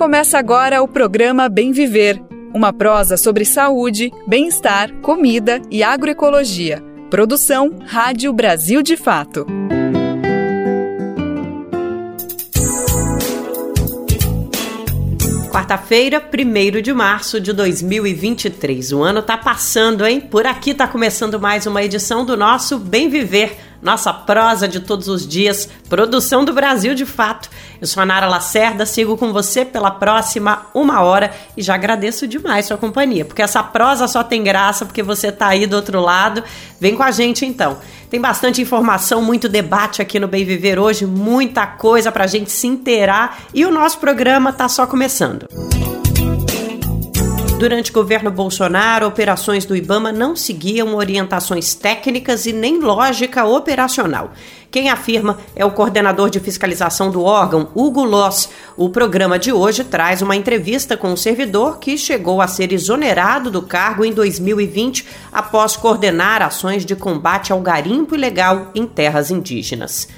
Começa agora o programa Bem Viver, uma prosa sobre saúde, bem-estar, comida e agroecologia. Produção Rádio Brasil de Fato. Quarta-feira, 1 de março de 2023. O ano tá passando, hein? Por aqui tá começando mais uma edição do nosso Bem Viver nossa prosa de todos os dias, produção do Brasil de fato. Eu sou a Nara Lacerda, sigo com você pela próxima uma hora e já agradeço demais sua companhia, porque essa prosa só tem graça porque você tá aí do outro lado. Vem com a gente então. Tem bastante informação, muito debate aqui no Bem Viver hoje, muita coisa pra gente se inteirar e o nosso programa tá só começando. Durante o governo Bolsonaro, operações do Ibama não seguiam orientações técnicas e nem lógica operacional. Quem afirma é o coordenador de fiscalização do órgão, Hugo Loss. O programa de hoje traz uma entrevista com o servidor que chegou a ser exonerado do cargo em 2020 após coordenar ações de combate ao garimpo ilegal em terras indígenas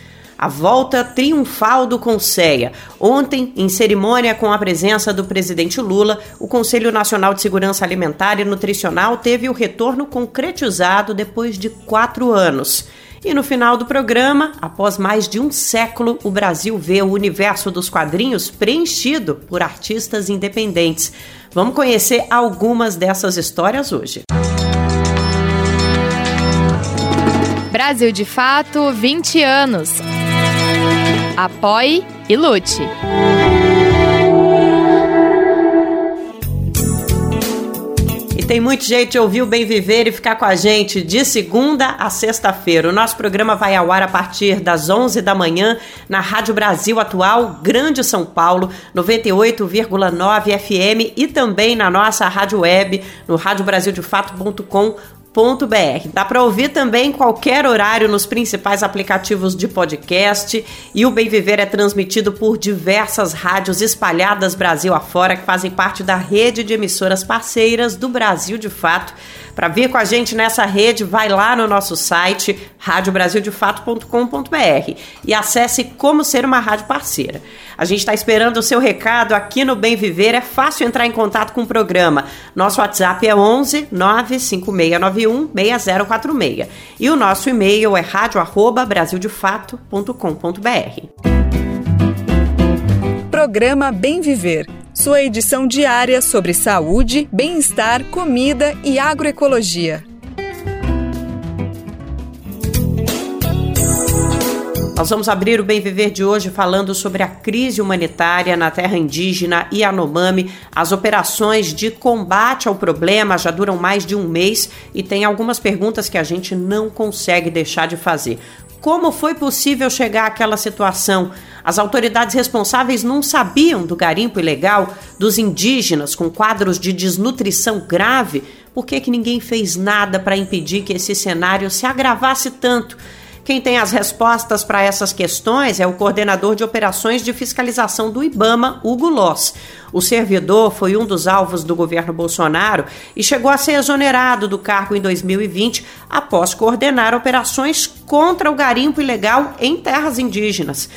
a volta triunfal do Conceia. Ontem, em cerimônia com a presença do presidente Lula, o Conselho Nacional de Segurança Alimentar e Nutricional teve o retorno concretizado depois de quatro anos. E no final do programa, após mais de um século, o Brasil vê o universo dos quadrinhos preenchido por artistas independentes. Vamos conhecer algumas dessas histórias hoje. Brasil de Fato, 20 anos. Apoie e lute. E tem muito jeito de ouvir o Bem Viver e ficar com a gente de segunda a sexta-feira. O nosso programa vai ao ar a partir das 11 da manhã na Rádio Brasil Atual, Grande São Paulo, 98,9 FM e também na nossa rádio web no radiobrasildefato.com br Dá para ouvir também qualquer horário nos principais aplicativos de podcast e o Bem Viver é transmitido por diversas rádios espalhadas Brasil afora que fazem parte da rede de emissoras parceiras do Brasil de Fato. Para vir com a gente nessa rede, vai lá no nosso site radiobrasildefato.com.br e acesse como ser uma rádio parceira. A gente está esperando o seu recado aqui no Bem Viver. É fácil entrar em contato com o programa. Nosso WhatsApp é 11 95691 6046 e o nosso e-mail é radio@brasildefato.com.br. Programa Bem Viver sua edição diária sobre saúde, bem-estar, comida e agroecologia. Nós vamos abrir o Bem Viver de hoje falando sobre a crise humanitária na terra indígena Yanomami. As operações de combate ao problema já duram mais de um mês e tem algumas perguntas que a gente não consegue deixar de fazer. Como foi possível chegar àquela situação? As autoridades responsáveis não sabiam do garimpo ilegal dos indígenas com quadros de desnutrição grave. Por que, que ninguém fez nada para impedir que esse cenário se agravasse tanto? Quem tem as respostas para essas questões é o coordenador de operações de fiscalização do IBAMA, Hugo Loss. O servidor foi um dos alvos do governo Bolsonaro e chegou a ser exonerado do cargo em 2020 após coordenar operações contra o garimpo ilegal em terras indígenas.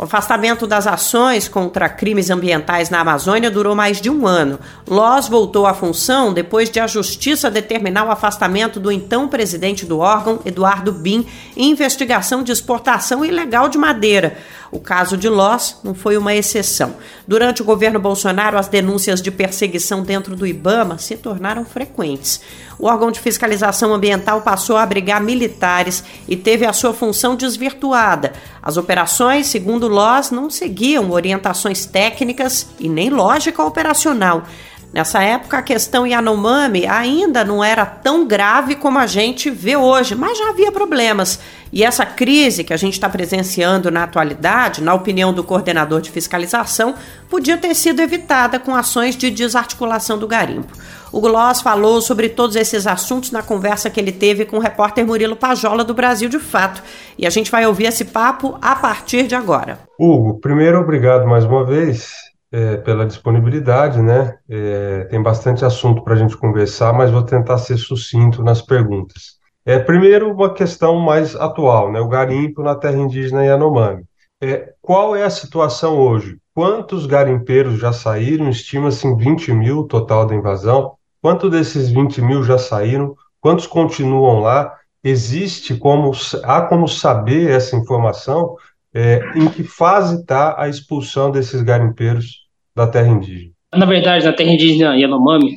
O afastamento das ações contra crimes ambientais na Amazônia durou mais de um ano. Loz voltou à função depois de a Justiça determinar o afastamento do então presidente do órgão, Eduardo Bin, em investigação de exportação ilegal de madeira. O caso de Loz não foi uma exceção. Durante o governo Bolsonaro, as denúncias de perseguição dentro do Ibama se tornaram frequentes. O órgão de fiscalização ambiental passou a abrigar militares e teve a sua função desvirtuada. As operações, segundo Loz, não seguiam orientações técnicas e nem lógica operacional. Nessa época, a questão Yanomami ainda não era tão grave como a gente vê hoje, mas já havia problemas. E essa crise que a gente está presenciando na atualidade, na opinião do coordenador de fiscalização, podia ter sido evitada com ações de desarticulação do garimpo. O Gloss falou sobre todos esses assuntos na conversa que ele teve com o repórter Murilo Pajola do Brasil de Fato. E a gente vai ouvir esse papo a partir de agora. Hugo, primeiro, obrigado mais uma vez é, pela disponibilidade, né? É, tem bastante assunto para a gente conversar, mas vou tentar ser sucinto nas perguntas. É, primeiro, uma questão mais atual, né? O garimpo na terra indígena Yanomami. é, qual é a situação hoje? Quantos garimpeiros já saíram? Estima-se em 20 mil total da invasão. Quanto desses 20 mil já saíram? Quantos continuam lá? Existe como há como saber essa informação? É, em que fase está a expulsão desses garimpeiros da terra indígena? Na verdade, na terra indígena Yanomami,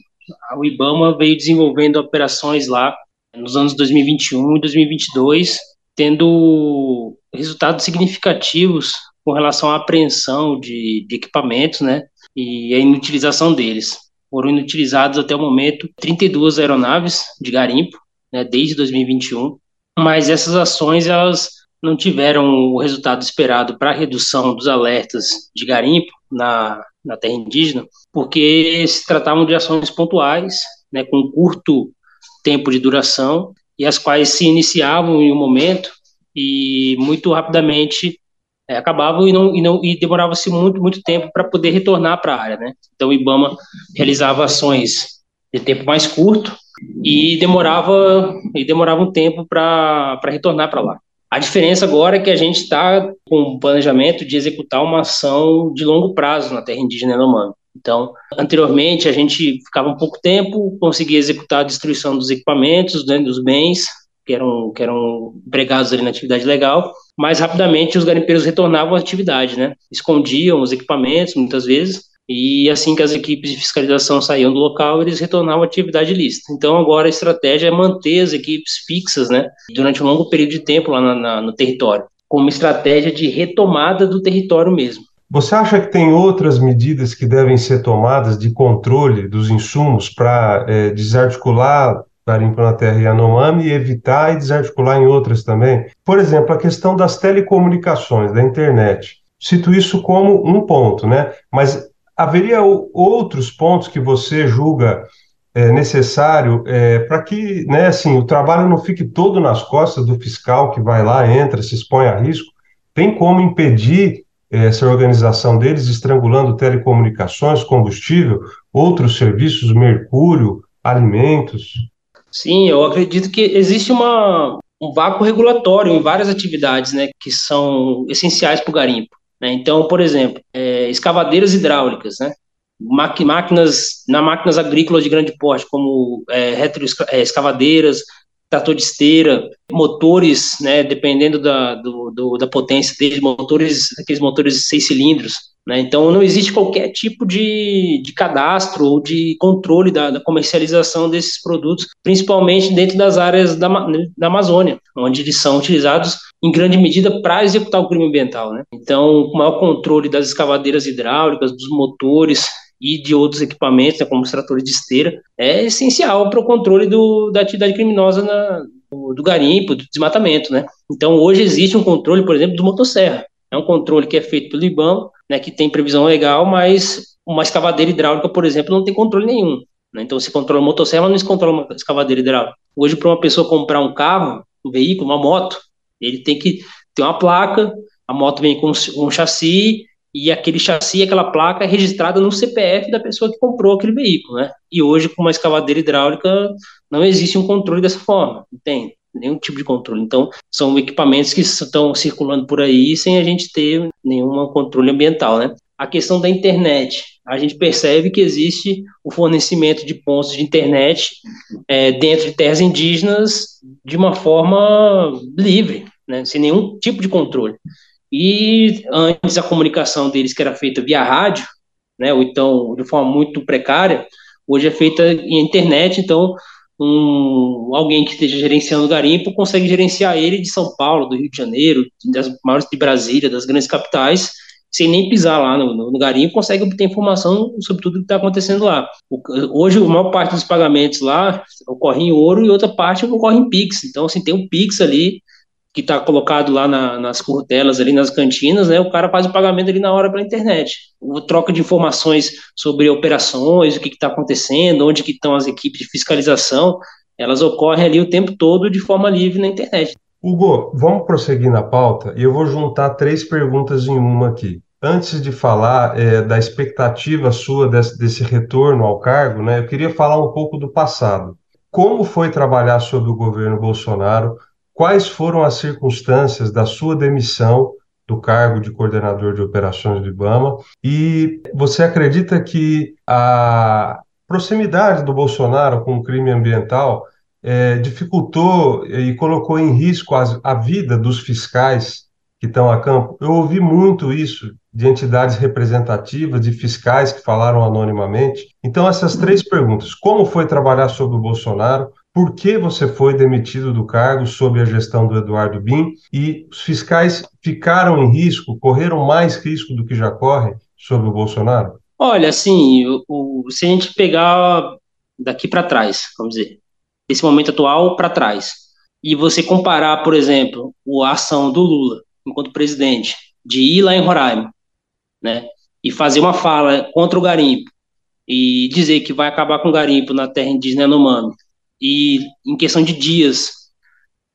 o IBAMA veio desenvolvendo operações lá nos anos 2021 e 2022, tendo resultados significativos com relação à apreensão de, de equipamentos, né, e a inutilização deles. Foram inutilizados até o momento 32 aeronaves de garimpo, né, desde 2021, mas essas ações elas não tiveram o resultado esperado para a redução dos alertas de garimpo na, na terra indígena, porque se tratavam de ações pontuais, né, com curto tempo de duração, e as quais se iniciavam em um momento e muito rapidamente é, acabavam e não e não e demorava-se muito muito tempo para poder retornar para a área, né? Então o IBAMA realizava ações de tempo mais curto e demorava e demorava um tempo para retornar para lá. A diferença agora é que a gente está com o planejamento de executar uma ação de longo prazo na terra indígena Yanomami. Então, anteriormente a gente ficava um pouco tempo, conseguia executar a destruição dos equipamentos, né, dos bens que eram, que eram empregados ali na atividade legal, mas rapidamente os garimpeiros retornavam à atividade, né? Escondiam os equipamentos, muitas vezes, e assim que as equipes de fiscalização saíam do local, eles retornavam à atividade ilícita. Então, agora a estratégia é manter as equipes fixas, né, durante um longo período de tempo lá na, na, no território, como estratégia de retomada do território mesmo. Você acha que tem outras medidas que devem ser tomadas de controle dos insumos para é, desarticular garimpo na terra Yanomami e evitar e desarticular em outras também? Por exemplo, a questão das telecomunicações, da internet. Cito isso como um ponto, né? Mas haveria outros pontos que você julga é, necessário é, para que né, assim, o trabalho não fique todo nas costas do fiscal que vai lá, entra, se expõe a risco? Tem como impedir é, essa organização deles estrangulando telecomunicações, combustível, outros serviços, mercúrio, alimentos? Sim, eu acredito que existe uma, um vácuo regulatório em várias atividades né, que são essenciais para o garimpo. Né? Então, por exemplo, é, escavadeiras hidráulicas, né? máquinas, na máquinas agrícolas de grande porte, como é, retroescavadeiras, é, trator de esteira, motores, né, dependendo da, do, do, da potência deles, motores, aqueles motores de seis cilindros, né? Então, não existe qualquer tipo de, de cadastro ou de controle da, da, comercialização desses produtos, principalmente dentro das áreas da, da Amazônia, onde eles são utilizados em grande medida para executar o crime ambiental. Né? Então, o maior controle das escavadeiras hidráulicas, dos motores e de outros equipamentos, né, como os tratores de esteira, é essencial para o controle do, da atividade criminosa na, do, do garimpo, do desmatamento. Né? Então, hoje existe um controle, por exemplo, do motosserra. É um controle que é feito pelo IBAM, né, que tem previsão legal, mas uma escavadeira hidráulica, por exemplo, não tem controle nenhum. Né? Então, se controla a motosserra, não se controla uma escavadeira hidráulica. Hoje, para uma pessoa comprar um carro, um veículo, uma moto, ele tem que ter uma placa, a moto vem com um chassi, e aquele chassi, aquela placa é registrada no CPF da pessoa que comprou aquele veículo, né? E hoje, com uma escavadeira hidráulica, não existe um controle dessa forma, entende? Nenhum tipo de controle. Então, são equipamentos que estão circulando por aí sem a gente ter nenhum controle ambiental, né? A questão da internet, a gente percebe que existe o fornecimento de pontos de internet é, dentro de terras indígenas de uma forma livre, né? sem nenhum tipo de controle. E antes a comunicação deles que era feita via rádio, né, ou então de forma muito precária, hoje é feita em internet, então um, alguém que esteja gerenciando o garimpo consegue gerenciar ele de São Paulo, do Rio de Janeiro, das maiores de Brasília, das grandes capitais, sem nem pisar lá no, no, garimpo, consegue obter informação sobre tudo que está acontecendo lá. O, hoje, a maior parte dos pagamentos lá ocorre em ouro e outra parte ocorre em Pix. Então, assim, tem um Pix ali que está colocado lá na, nas curtelas, ali nas cantinas, né, o cara faz o pagamento ali na hora pela internet. O troca de informações sobre operações, o que está acontecendo, onde que estão as equipes de fiscalização, elas ocorrem ali o tempo todo de forma livre na internet. Hugo, vamos prosseguir na pauta e eu vou juntar três perguntas em uma aqui. Antes de falar é, da expectativa sua desse, desse retorno ao cargo, né, eu queria falar um pouco do passado. Como foi trabalhar sob o governo Bolsonaro? Quais foram as circunstâncias da sua demissão do cargo de coordenador de operações do IBAMA. E você acredita que a proximidade do Bolsonaro com o crime ambiental é, dificultou e colocou em risco a, a vida dos fiscais que estão a campo? Eu ouvi muito isso de entidades representativas, de fiscais que falaram anonimamente. Então, essas três perguntas: como foi trabalhar sob o Bolsonaro? Por que você foi demitido do cargo sob a gestão do Eduardo Bin? E os fiscais ficaram em risco, correram mais risco do que já correm sob o Bolsonaro? Olha, assim, o, o, se a gente pegar daqui para trás, vamos dizer, desse momento atual para trás, e você comparar, por exemplo, a ação do Lula enquanto presidente, de ir lá em Roraima, né, e fazer uma fala contra o garimpo, e dizer que vai acabar com o garimpo na terra indígena Yanomami, e em questão de dias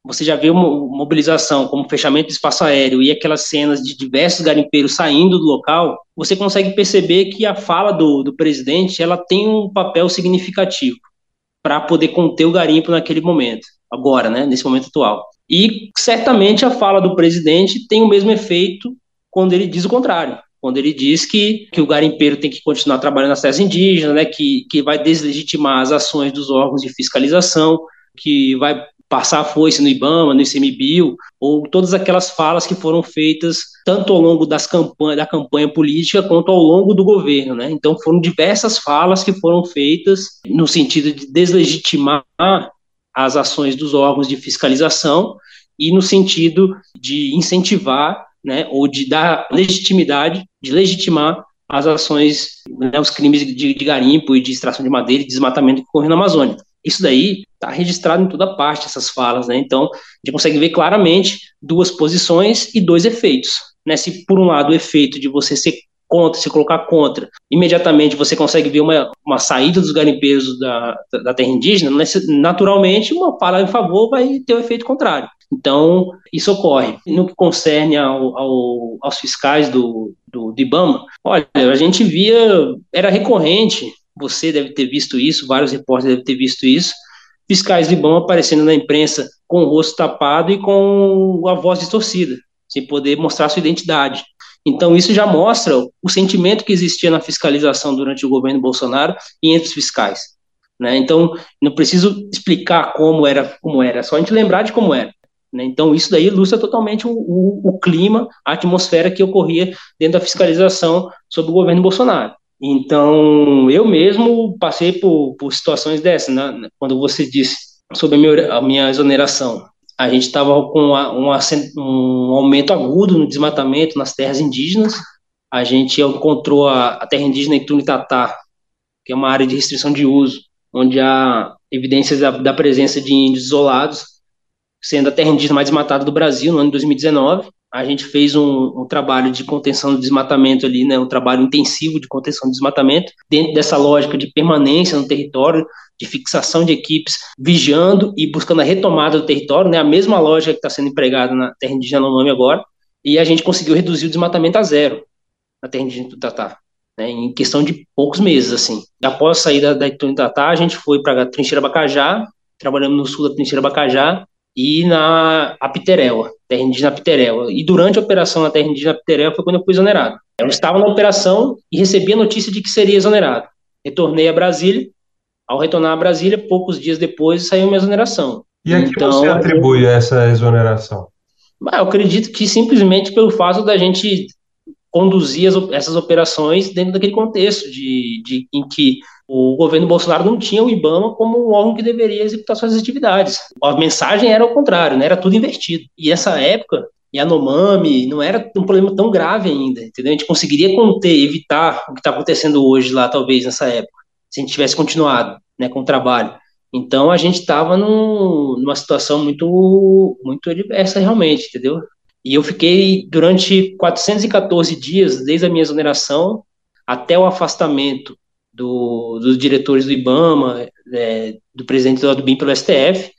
você já vê uma mobilização como fechamento do espaço aéreo e aquelas cenas de diversos garimpeiros saindo do local, você consegue perceber que a fala do, do presidente ela tem um papel significativo para poder conter o garimpo naquele momento, agora, né, nesse momento atual. E certamente a fala do presidente tem o mesmo efeito quando ele diz o contrário, quando ele diz que, que o garimpeiro tem que continuar trabalhando nas terras indígenas, né, que, que vai deslegitimar as ações dos órgãos de fiscalização, que vai passar a foice no IBAMA, no ICMBio, ou todas aquelas falas que foram feitas tanto ao longo das campanha, da campanha política quanto ao longo do governo. Né? Então foram diversas falas que foram feitas no sentido de deslegitimar as ações dos órgãos de fiscalização e no sentido de incentivar né, ou de dar legitimidade, de legitimar as ações, né, os crimes de, de garimpo e de extração de madeira e desmatamento que ocorrem na Amazônia. Isso daí está registrado em toda parte, essas falas, né? Então, a gente consegue ver claramente duas posições e dois efeitos. Né? Se, por um lado, o efeito de você ser contra, se colocar contra, imediatamente você consegue ver uma, uma saída dos garimpeiros da, da terra indígena, naturalmente, uma fala em favor vai ter o um efeito contrário. Então, isso ocorre. No que concerne ao, ao, aos fiscais do, do, do IBAMA, olha, a gente via, era recorrente você deve ter visto isso, vários repórteres devem ter visto isso. Fiscais de bom aparecendo na imprensa com o rosto tapado e com a voz distorcida, sem poder mostrar sua identidade. Então, isso já mostra o sentimento que existia na fiscalização durante o governo Bolsonaro e entre os fiscais. Né? Então, não preciso explicar como era, como era, só a gente lembrar de como era. Né? Então, isso daí ilustra totalmente o, o, o clima, a atmosfera que ocorria dentro da fiscalização sobre o governo Bolsonaro. Então, eu mesmo passei por, por situações dessas, né? quando você disse sobre a minha, a minha exoneração. A gente estava com uma, uma, um aumento agudo no desmatamento nas terras indígenas. A gente encontrou a, a terra indígena Itunitatá, que é uma área de restrição de uso, onde há evidências da, da presença de índios isolados, sendo a terra indígena mais desmatada do Brasil no ano de 2019 a gente fez um, um, trabalho de contenção do desmatamento ali, né, um trabalho intensivo de contenção do desmatamento, dentro dessa lógica de permanência no território, de fixação de equipes, vigiando e buscando a retomada do território, né, a mesma lógica que está sendo empregada na terra indígena Yanomami agora, e a gente conseguiu reduzir o desmatamento a zero na terra indígena do Tatá, né, em questão de poucos meses, assim. Após a saída da Tatá, a gente foi para a Trincheira Bacajá, trabalhamos no sul da Trincheira Bacajá, e na Apiteréua, terra indígena Apiteréua. E durante a operação na terra indígena Apiteréua foi quando eu fui exonerado. Eu estava na operação e recebi a notícia de que seria exonerado. Retornei a Brasília. Ao retornar a Brasília, poucos dias depois saiu minha exoneração. E a que então, você atribui essa exoneração? Eu acredito que simplesmente pelo fato da gente conduzir as, essas operações dentro daquele contexto de, de, em que o governo Bolsonaro não tinha o IBAMA como um órgão que deveria executar suas atividades. A mensagem era o contrário, né? era tudo invertido. E essa época, Yanomami não era um problema tão grave ainda, entendeu? A gente conseguiria conter, evitar o que está acontecendo hoje lá, talvez, nessa época, se a gente tivesse continuado né, com o trabalho. Então a gente estava numa situação muito, muito adversa realmente, entendeu? E eu fiquei durante 414 dias, desde a minha exoneração até o afastamento do, dos diretores do IBAMA, é, do presidente do BIM pelo STF,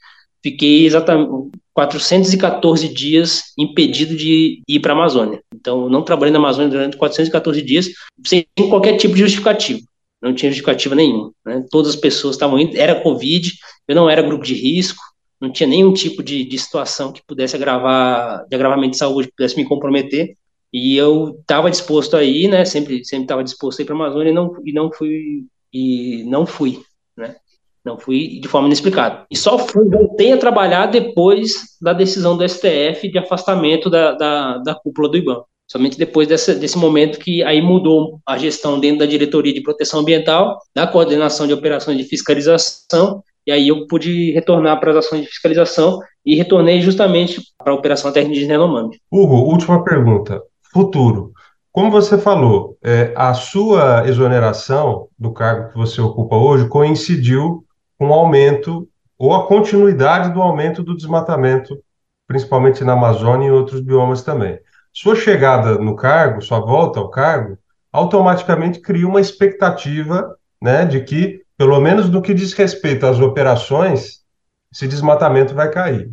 fiquei exatamente 414 dias impedido de ir para a Amazônia. Então, não trabalhei na Amazônia durante 414 dias, sem qualquer tipo de justificativo. Não tinha justificativa nenhuma. Né? Todas as pessoas estavam indo, era Covid, eu não era grupo de risco, não tinha nenhum tipo de, de situação que pudesse agravar, de agravamento de saúde, que pudesse me comprometer. E eu estava disposto a ir, né? Sempre sempre estava disposto a ir para a Amazônia e não e não fui e não fui, né? Não fui de forma inexplicada. E só fui, voltei a trabalhar depois da decisão do STF de afastamento da, da, da cúpula do IBAN. Somente depois desse momento que aí mudou a gestão dentro da diretoria de proteção ambiental, da coordenação de operações de fiscalização, e aí eu pude retornar para as ações de fiscalização e retornei justamente para a operação Terra Indígena Yanomami. Hugo, última pergunta. Futuro. Como você falou, é, a sua exoneração do cargo que você ocupa hoje coincidiu com o aumento ou a continuidade do aumento do desmatamento, principalmente na Amazônia e outros biomas também. Sua chegada no cargo, sua volta ao cargo, automaticamente cria uma expectativa né, de que, pelo menos no que diz respeito às operações, esse desmatamento vai cair.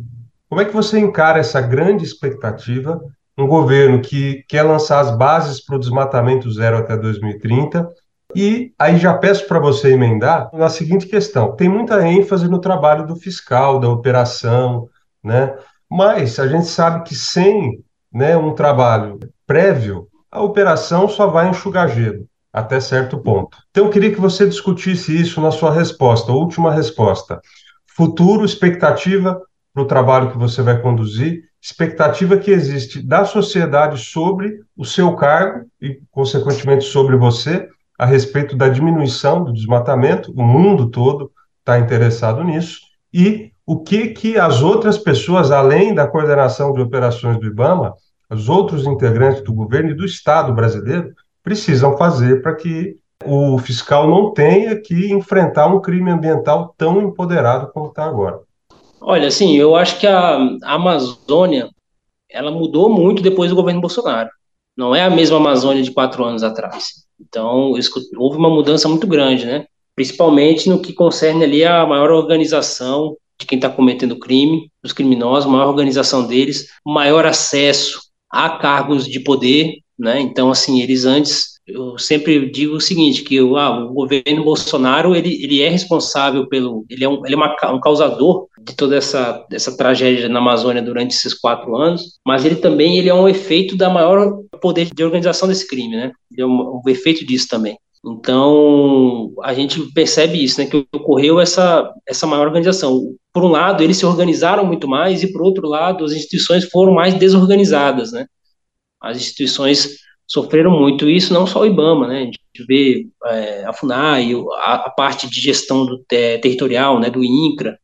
Como é que você encara essa grande expectativa? Um governo que quer lançar as bases para o desmatamento zero até 2030 e aí já peço para você emendar na seguinte questão: tem muita ênfase no trabalho do fiscal, da operação, né? Mas a gente sabe que sem né, um trabalho prévio, a operação só vai enxugar gelo até certo ponto. Então eu queria que você discutisse isso na sua resposta, última resposta. Futuro, expectativa para o trabalho que você vai conduzir, expectativa que existe da sociedade sobre o seu cargo e, consequentemente, sobre você, a respeito da diminuição do desmatamento, o mundo todo está interessado nisso, e o que, que as outras pessoas, além da coordenação de operações do IBAMA, os outros integrantes do governo e do Estado brasileiro, precisam fazer para que o fiscal não tenha que enfrentar um crime ambiental tão empoderado como está agora. Olha, assim, eu acho que a Amazônia ela mudou muito depois do governo Bolsonaro. Não é a mesma Amazônia de quatro anos atrás. Então, houve uma mudança muito grande, né? Principalmente no que concerne ali a maior organização de quem está cometendo crime, dos criminosos, maior organização deles, maior acesso a cargos de poder, né? Então, assim, eles antes, eu sempre digo o seguinte, que ah, o governo Bolsonaro, ele, ele é responsável pelo, ele é, um, ele é uma, um causador de toda essa, essa tragédia na Amazônia durante esses quatro anos, mas ele também ele é um efeito da maior poder de organização desse crime, né? Ele é um, um efeito disso também. Então, a gente percebe isso, né, que ocorreu essa, essa maior organização. Por um lado, eles se organizaram muito mais, e por outro lado, as instituições foram mais desorganizadas, né? As instituições sofreram muito isso, não só o IBAMA, né? A gente vê é, a FUNAI, a, a, parte de gestão do, é, territorial, né, do INCRA,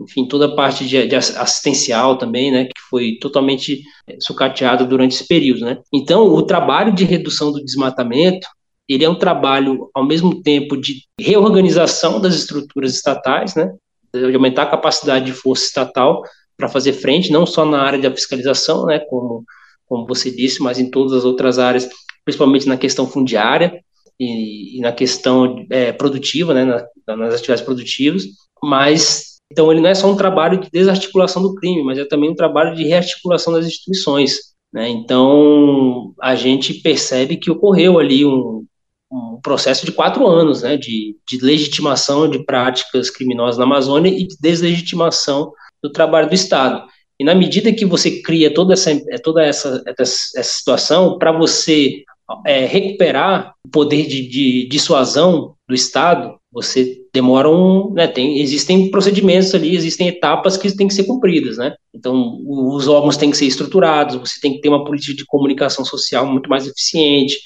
enfim, toda a parte de, de, assistencial também, né, que foi totalmente é, sucateada durante esse período, né. Então, o trabalho de redução do desmatamento, ele é um trabalho, ao mesmo tempo, de reorganização das estruturas estatais, né, de aumentar a capacidade de força estatal para fazer frente, não só na área da fiscalização, né, como, como você disse, mas em todas as outras áreas, principalmente na questão fundiária e, e na questão é, produtiva, né, na, nas atividades produtivas, mas então, ele não é só um trabalho de desarticulação do crime, mas é também um trabalho de rearticulação das instituições. Né? Então, a gente percebe que ocorreu ali um, um processo de quatro anos né, de, de, legitimação de práticas criminosas na Amazônia e de deslegitimação do trabalho do Estado. E na medida que você cria toda essa, toda essa, essa situação, para você é, recuperar o poder de, de dissuasão do Estado, você demora um, né, tem, existem procedimentos ali, existem etapas que têm que ser cumpridas, né? Então, os órgãos têm que ser estruturados, você tem que ter uma política de comunicação social muito mais eficiente,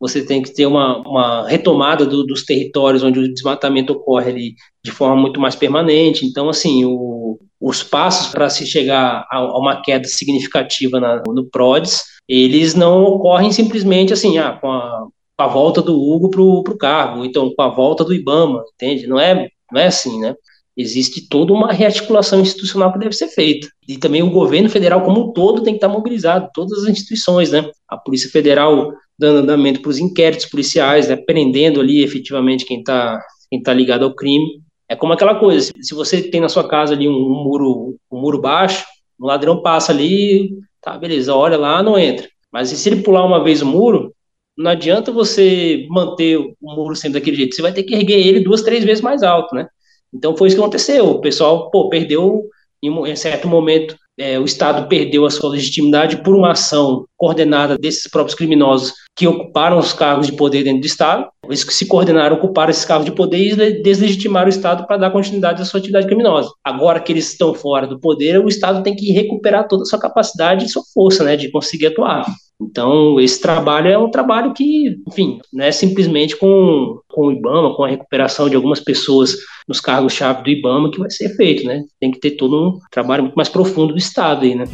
você tem que ter uma, uma retomada do, dos territórios onde o desmatamento ocorre ali de forma muito mais permanente. Então, assim, o, os passos para se chegar a, a, uma queda significativa na, no PRODES, eles não ocorrem simplesmente assim, ah, com a, com a volta do Hugo para o cargo, então com a volta do Ibama, entende? Não é, não é assim, né? Existe toda uma rearticulação institucional que deve ser feita. E também o governo federal como um todo tem que estar mobilizado, todas as instituições, né? A Polícia Federal dando andamento para os inquéritos policiais, né? prendendo ali efetivamente quem está quem tá ligado ao crime. É como aquela coisa, se você tem na sua casa ali um, um muro um muro baixo, um ladrão passa ali, tá, beleza, olha lá, não entra. Mas se ele pular uma vez o muro, não adianta você manter o muro sendo daquele jeito, você vai ter que erguer ele duas, três vezes mais alto, né? Então foi isso que aconteceu. O pessoal, pô, perdeu em em certo momento, é, o Estado perdeu a sua legitimidade por uma ação coordenada desses próprios criminosos que ocuparam os cargos de poder dentro do Estado. Eles que se coordenaram, ocuparam esses cargos de poder e deslegitimaram o Estado para dar continuidade à sua atividade criminosa. Agora que eles estão fora do poder, o Estado tem que recuperar toda a sua capacidade e sua força né, de conseguir atuar. Então, esse trabalho é um trabalho que, enfim, não é simplesmente com, com o IBAMA, com a recuperação de algumas pessoas nos cargos-chave do IBAMA que vai ser feito, né? Tem que ter todo um trabalho muito mais profundo do Estado aí, né?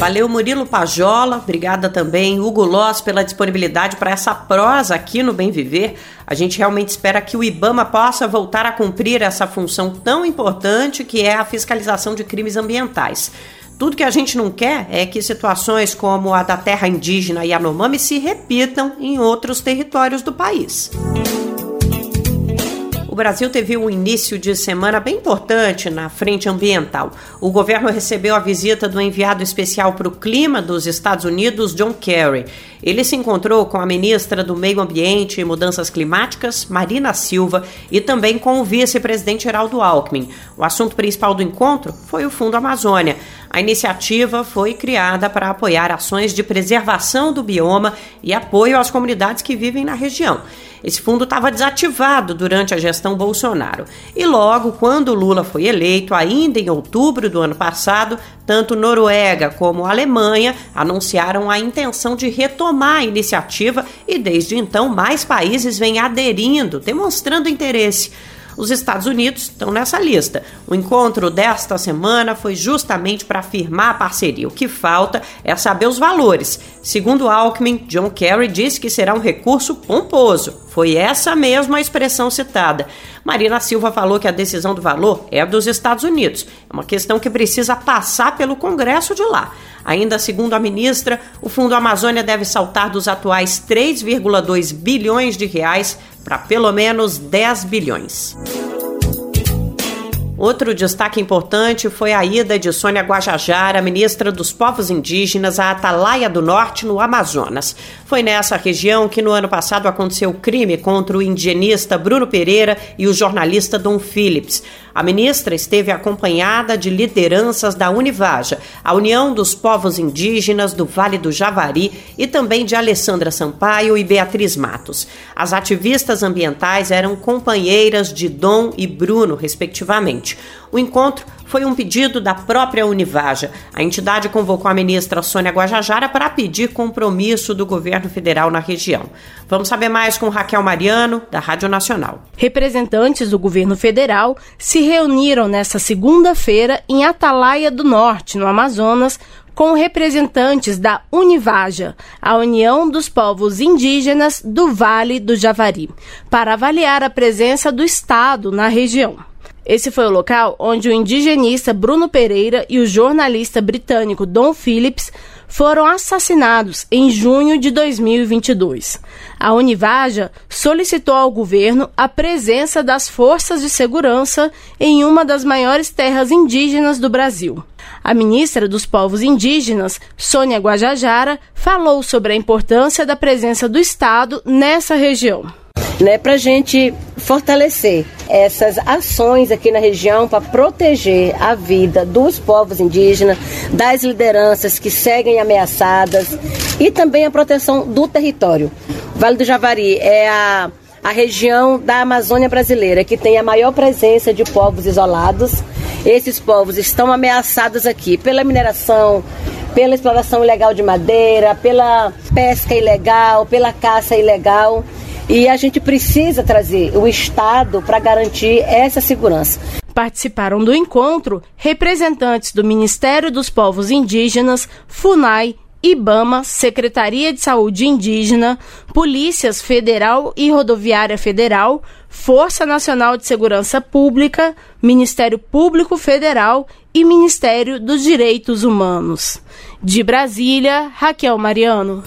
Valeu, Murilo Pajola. Obrigada também, Hugo Loss, pela disponibilidade para essa prosa aqui no Bem Viver. A gente realmente espera que o IBAMA possa voltar a cumprir essa função tão importante que é a fiscalização de crimes ambientais. Tudo que a gente não quer é que situações como a da terra indígena Yanomami se repitam em outros territórios do país. O Brasil teve um início de semana bem importante na frente ambiental. O governo recebeu a visita do enviado especial para o clima dos Estados Unidos, John Kerry. Ele se encontrou com a ministra do Meio Ambiente e Mudanças Climáticas, Marina Silva, e também com o vice-presidente Geraldo Alckmin. O assunto principal do encontro foi o Fundo Amazônia. A iniciativa foi criada para apoiar ações de preservação do bioma e apoio às comunidades que vivem na região. Esse fundo estava desativado durante a gestão Bolsonaro. E logo, quando Lula foi eleito, ainda em outubro do ano passado, tanto Noruega como Alemanha anunciaram a intenção de retomar a iniciativa e desde então mais países vêm aderindo, demonstrando interesse. Os Estados Unidos estão nessa lista. O encontro desta semana foi justamente para afirmar a parceria. O que falta é saber os valores. Segundo Alckmin, John Kerry disse que será um recurso pomposo. Foi essa mesma expressão citada. Marina Silva falou que a decisão do valor é dos Estados Unidos. É uma questão que precisa passar pelo Congresso de lá. Ainda segundo a ministra, o Fundo Amazônia deve saltar dos atuais 3,2 bilhões de reais para pelo menos 10 bilhões. Outro destaque importante foi a ida de Sônia Guajajara, ministra dos Povos Indígenas, à Atalaia do Norte, no Amazonas. Foi nessa região que no ano passado aconteceu o crime contra o indigenista Bruno Pereira e o jornalista Dom Phillips. A ministra esteve acompanhada de lideranças da Univaja, a União dos Povos Indígenas do Vale do Javari, e também de Alessandra Sampaio e Beatriz Matos. As ativistas ambientais eram companheiras de Dom e Bruno, respectivamente. O encontro foi um pedido da própria Univaja. A entidade convocou a ministra Sônia Guajajara para pedir compromisso do governo federal na região. Vamos saber mais com Raquel Mariano, da Rádio Nacional. Representantes do governo federal se reuniram nesta segunda-feira em Atalaia do Norte, no Amazonas, com representantes da Univaja, a União dos Povos Indígenas do Vale do Javari, para avaliar a presença do Estado na região. Esse foi o local onde o indigenista Bruno Pereira e o jornalista britânico Don Phillips foram assassinados em junho de 2022. A Univaja solicitou ao governo a presença das forças de segurança em uma das maiores terras indígenas do Brasil. A ministra dos Povos Indígenas, Sônia Guajajara, falou sobre a importância da presença do Estado nessa região né, para a gente fortalecer essas ações aqui na região para proteger a vida dos povos indígenas, das lideranças que seguem ameaçadas e também a proteção do território. Vale do Javari é a, a região da Amazônia brasileira que tem a maior presença de povos isolados. Esses povos estão ameaçados aqui pela mineração, pela exploração ilegal de madeira, pela pesca ilegal, pela caça ilegal. E a gente precisa trazer o Estado para garantir essa segurança. Participaram do encontro representantes do Ministério dos Povos Indígenas, FUNAI, IBAMA, Secretaria de Saúde Indígena, Polícias Federal e Rodoviária Federal, Força Nacional de Segurança Pública, Ministério Público Federal e Ministério dos Direitos Humanos. De Brasília, Raquel Mariano.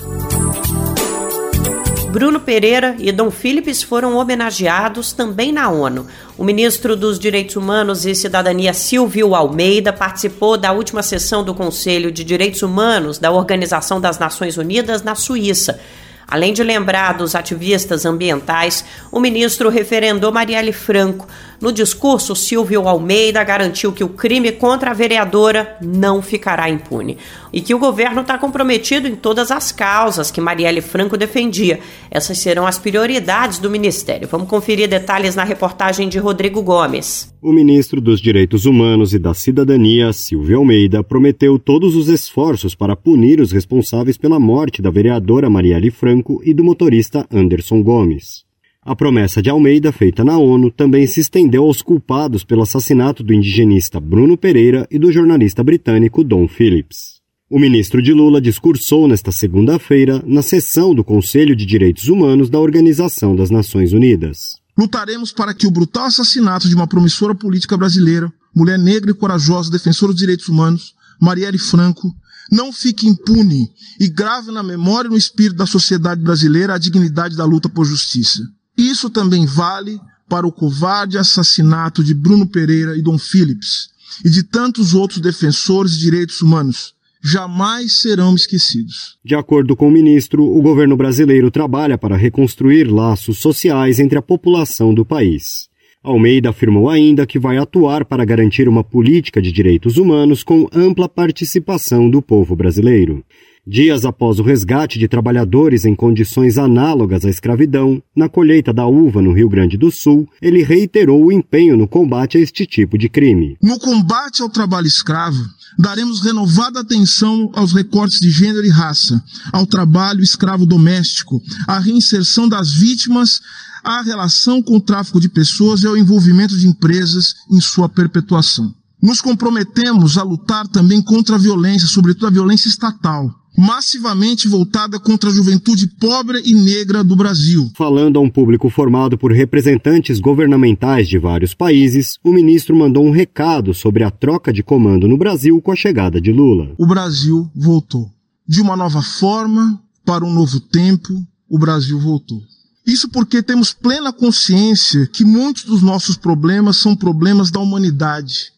Bruno Pereira e Dom Philips foram homenageados também na ONU. O ministro dos Direitos Humanos e Cidadania, Silvio Almeida, participou da última sessão do Conselho de Direitos Humanos da Organização das Nações Unidas na Suíça. Além de lembrar dos ativistas ambientais, o ministro referendou Marielle Franco. No discurso, Silvio Almeida garantiu que o crime contra a vereadora não ficará impune e que o governo está comprometido em todas as causas que Marielle Franco defendia. Essas serão as prioridades do ministério. Vamos conferir detalhes na reportagem de Rodrigo Gomes. O ministro dos Direitos Humanos e da Cidadania, Silvio Almeida, prometeu todos os esforços para punir os responsáveis pela morte da vereadora Marielle Franco e do motorista Anderson Gomes. A promessa de Almeida, feita na ONU, também se estendeu aos culpados pelo assassinato do indigenista Bruno Pereira e do jornalista britânico Don Phillips. O ministro de Lula discursou nesta segunda-feira na sessão do Conselho de Direitos Humanos da Organização das Nações Unidas. Lutaremos para que o brutal assassinato de uma promissora política brasileira, mulher negra e corajosa, defensora dos direitos humanos, Marielle Franco, não fique impune e grave na memória e no espírito da sociedade brasileira a dignidade da luta por justiça. Isso também vale para o covarde assassinato de Bruno Pereira e Dom Phillips e de tantos outros defensores de direitos humanos jamais serão esquecidos. De acordo com o ministro, o governo brasileiro trabalha para reconstruir laços sociais entre a população do país. Almeida afirmou ainda que vai atuar para garantir uma política de direitos humanos com ampla participação do povo brasileiro. Dias após o resgate de trabalhadores em condições análogas à escravidão, na colheita da uva no Rio Grande do Sul, ele reiterou o empenho no combate a este tipo de crime. No combate ao trabalho escravo, daremos renovada atenção aos recortes de gênero e raça, ao trabalho escravo doméstico, à reinserção das vítimas, à relação com o tráfico de pessoas e ao envolvimento de empresas em sua perpetuação. Nos comprometemos a lutar também contra a violência, sobretudo a violência estatal massivamente voltada contra a juventude pobre e negra do Brasil. Falando a um público formado por representantes governamentais de vários países, o ministro mandou um recado sobre a troca de comando no Brasil com a chegada de Lula. O Brasil voltou. De uma nova forma, para um novo tempo, o Brasil voltou. Isso porque temos plena consciência que muitos dos nossos problemas são problemas da humanidade,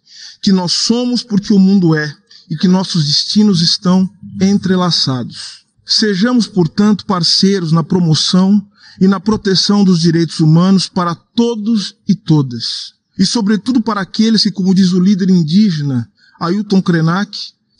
que nós somos porque o mundo é e que nossos destinos estão entrelaçados. Sejamos, portanto, parceiros na promoção e na proteção dos direitos humanos para todos e todas. E, sobretudo, para aqueles que, como diz o líder indígena Ailton Krenak,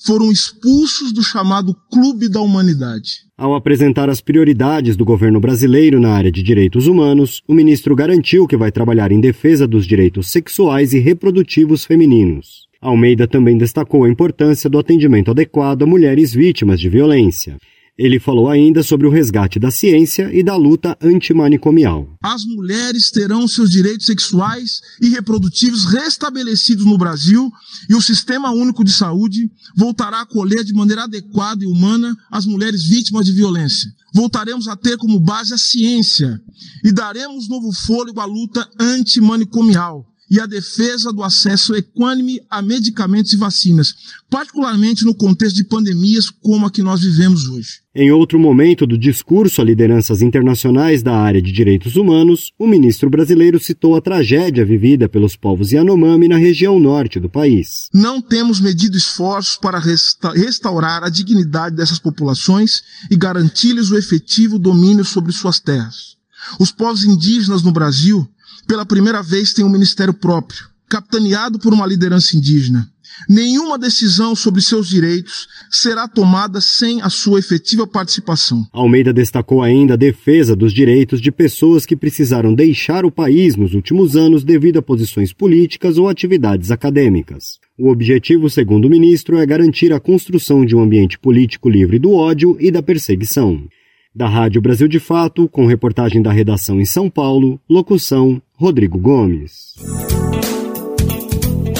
foram expulsos do chamado Clube da Humanidade. Ao apresentar as prioridades do governo brasileiro na área de direitos humanos, o ministro garantiu que vai trabalhar em defesa dos direitos sexuais e reprodutivos femininos. Almeida também destacou a importância do atendimento adequado a mulheres vítimas de violência. Ele falou ainda sobre o resgate da ciência e da luta antimanicomial. As mulheres terão seus direitos sexuais e reprodutivos restabelecidos no Brasil e o Sistema Único de Saúde voltará a acolher de maneira adequada e humana as mulheres vítimas de violência. Voltaremos a ter como base a ciência e daremos novo fôlego à luta antimanicomial e a defesa do acesso equânime a medicamentos e vacinas, particularmente no contexto de pandemias como a que nós vivemos hoje. Em outro momento do discurso a lideranças internacionais da área de direitos humanos, o ministro brasileiro citou a tragédia vivida pelos povos Yanomami na região norte do país. Não temos medido esforços para resta restaurar a dignidade dessas populações e garantir-lhes o efetivo domínio sobre suas terras. Os povos indígenas no Brasil pela primeira vez, tem um ministério próprio, capitaneado por uma liderança indígena. Nenhuma decisão sobre seus direitos será tomada sem a sua efetiva participação. Almeida destacou ainda a defesa dos direitos de pessoas que precisaram deixar o país nos últimos anos devido a posições políticas ou atividades acadêmicas. O objetivo, segundo o ministro, é garantir a construção de um ambiente político livre do ódio e da perseguição. Da Rádio Brasil de Fato, com reportagem da redação em São Paulo, locução Rodrigo Gomes.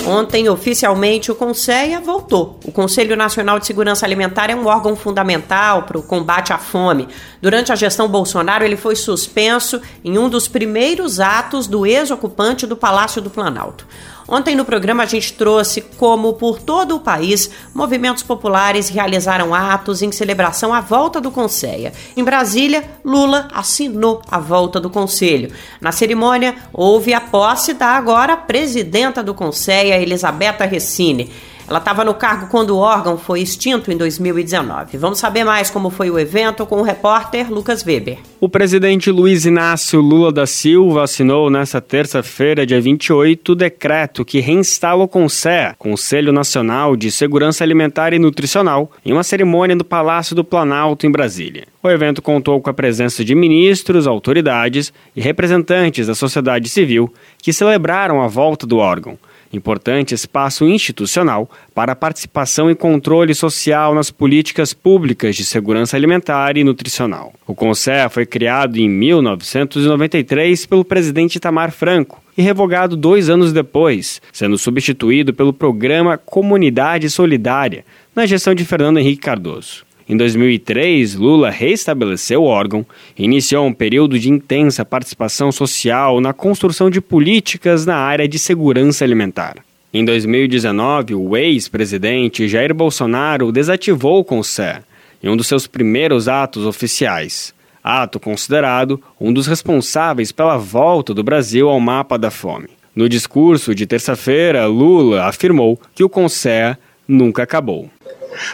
Ontem, oficialmente, o Conselho voltou. O Conselho Nacional de Segurança Alimentar é um órgão fundamental para o combate à fome. Durante a gestão Bolsonaro, ele foi suspenso em um dos primeiros atos do ex-ocupante do Palácio do Planalto. Ontem no programa a gente trouxe como por todo o país movimentos populares realizaram atos em celebração à volta do Conselho. Em Brasília, Lula assinou a volta do Conselho. Na cerimônia, houve a posse da agora presidenta do Conselho, Elisabetta Recine. Ela estava no cargo quando o órgão foi extinto em 2019. Vamos saber mais como foi o evento com o repórter Lucas Weber. O presidente Luiz Inácio Lula da Silva assinou nesta terça-feira, dia 28, o decreto que reinstala o CONSEA, Conselho Nacional de Segurança Alimentar e Nutricional, em uma cerimônia no Palácio do Planalto, em Brasília. O evento contou com a presença de ministros, autoridades e representantes da sociedade civil que celebraram a volta do órgão importante espaço institucional para participação e controle social nas políticas públicas de segurança alimentar e nutricional. O CONSEA foi criado em 1993 pelo presidente Itamar Franco e revogado dois anos depois, sendo substituído pelo programa Comunidade Solidária, na gestão de Fernando Henrique Cardoso. Em 2003, Lula reestabeleceu o órgão e iniciou um período de intensa participação social na construção de políticas na área de segurança alimentar. Em 2019, o ex-presidente Jair Bolsonaro desativou o CONSE em um dos seus primeiros atos oficiais, ato considerado um dos responsáveis pela volta do Brasil ao mapa da fome. No discurso de terça-feira, Lula afirmou que o CONSE nunca acabou.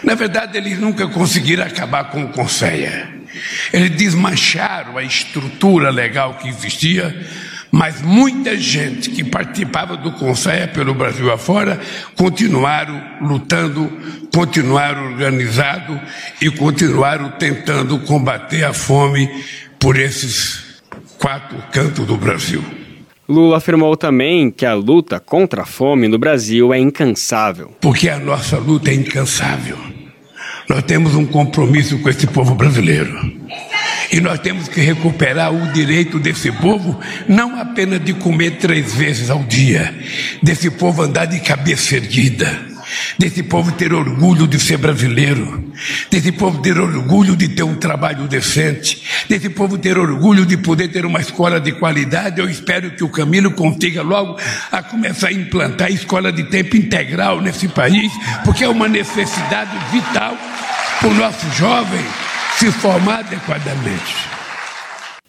Na verdade, eles nunca conseguiram acabar com o Conceia. Eles desmancharam a estrutura legal que existia, mas muita gente que participava do Conceia pelo Brasil afora continuaram lutando, continuaram organizado e continuaram tentando combater a fome por esses quatro cantos do Brasil. Lula afirmou também que a luta contra a fome no Brasil é incansável. Porque a nossa luta é incansável. Nós temos um compromisso com esse povo brasileiro. E nós temos que recuperar o direito desse povo, não apenas de comer três vezes ao dia, desse povo andar de cabeça erguida desse povo ter orgulho de ser brasileiro, desse povo ter orgulho de ter um trabalho decente, desse povo ter orgulho de poder ter uma escola de qualidade. Eu espero que o Camilo consiga logo a começar a implantar a escola de tempo integral nesse país, porque é uma necessidade vital para o nosso jovem se formar adequadamente.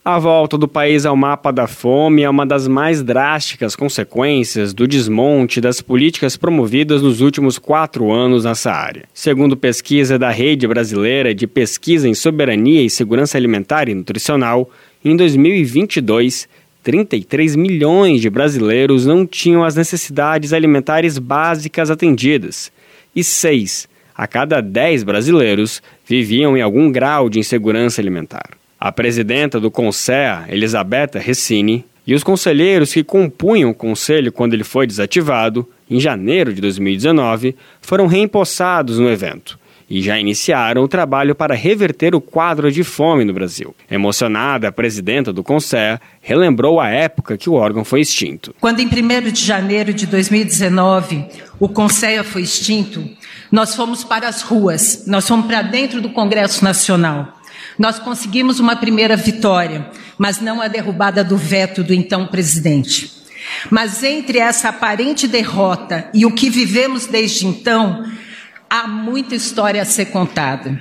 A volta do país ao mapa da fome é uma das mais drásticas consequências do desmonte das políticas promovidas nos últimos quatro anos nessa área. Segundo pesquisa da Rede Brasileira de Pesquisa em Soberania e Segurança Alimentar e Nutricional, em 2022, 33 milhões de brasileiros não tinham as necessidades alimentares básicas atendidas e 6 a cada 10 brasileiros viviam em algum grau de insegurança alimentar. A presidenta do CONSEA, Elisabetta Recini, e os conselheiros que compunham o conselho quando ele foi desativado, em janeiro de 2019, foram reempossados no evento e já iniciaram o trabalho para reverter o quadro de fome no Brasil. Emocionada, a presidenta do CONSEA relembrou a época que o órgão foi extinto. Quando em 1 de janeiro de 2019 o CONSEA foi extinto, nós fomos para as ruas, nós fomos para dentro do Congresso Nacional. Nós conseguimos uma primeira vitória, mas não a derrubada do veto do então presidente. Mas entre essa aparente derrota e o que vivemos desde então, há muita história a ser contada.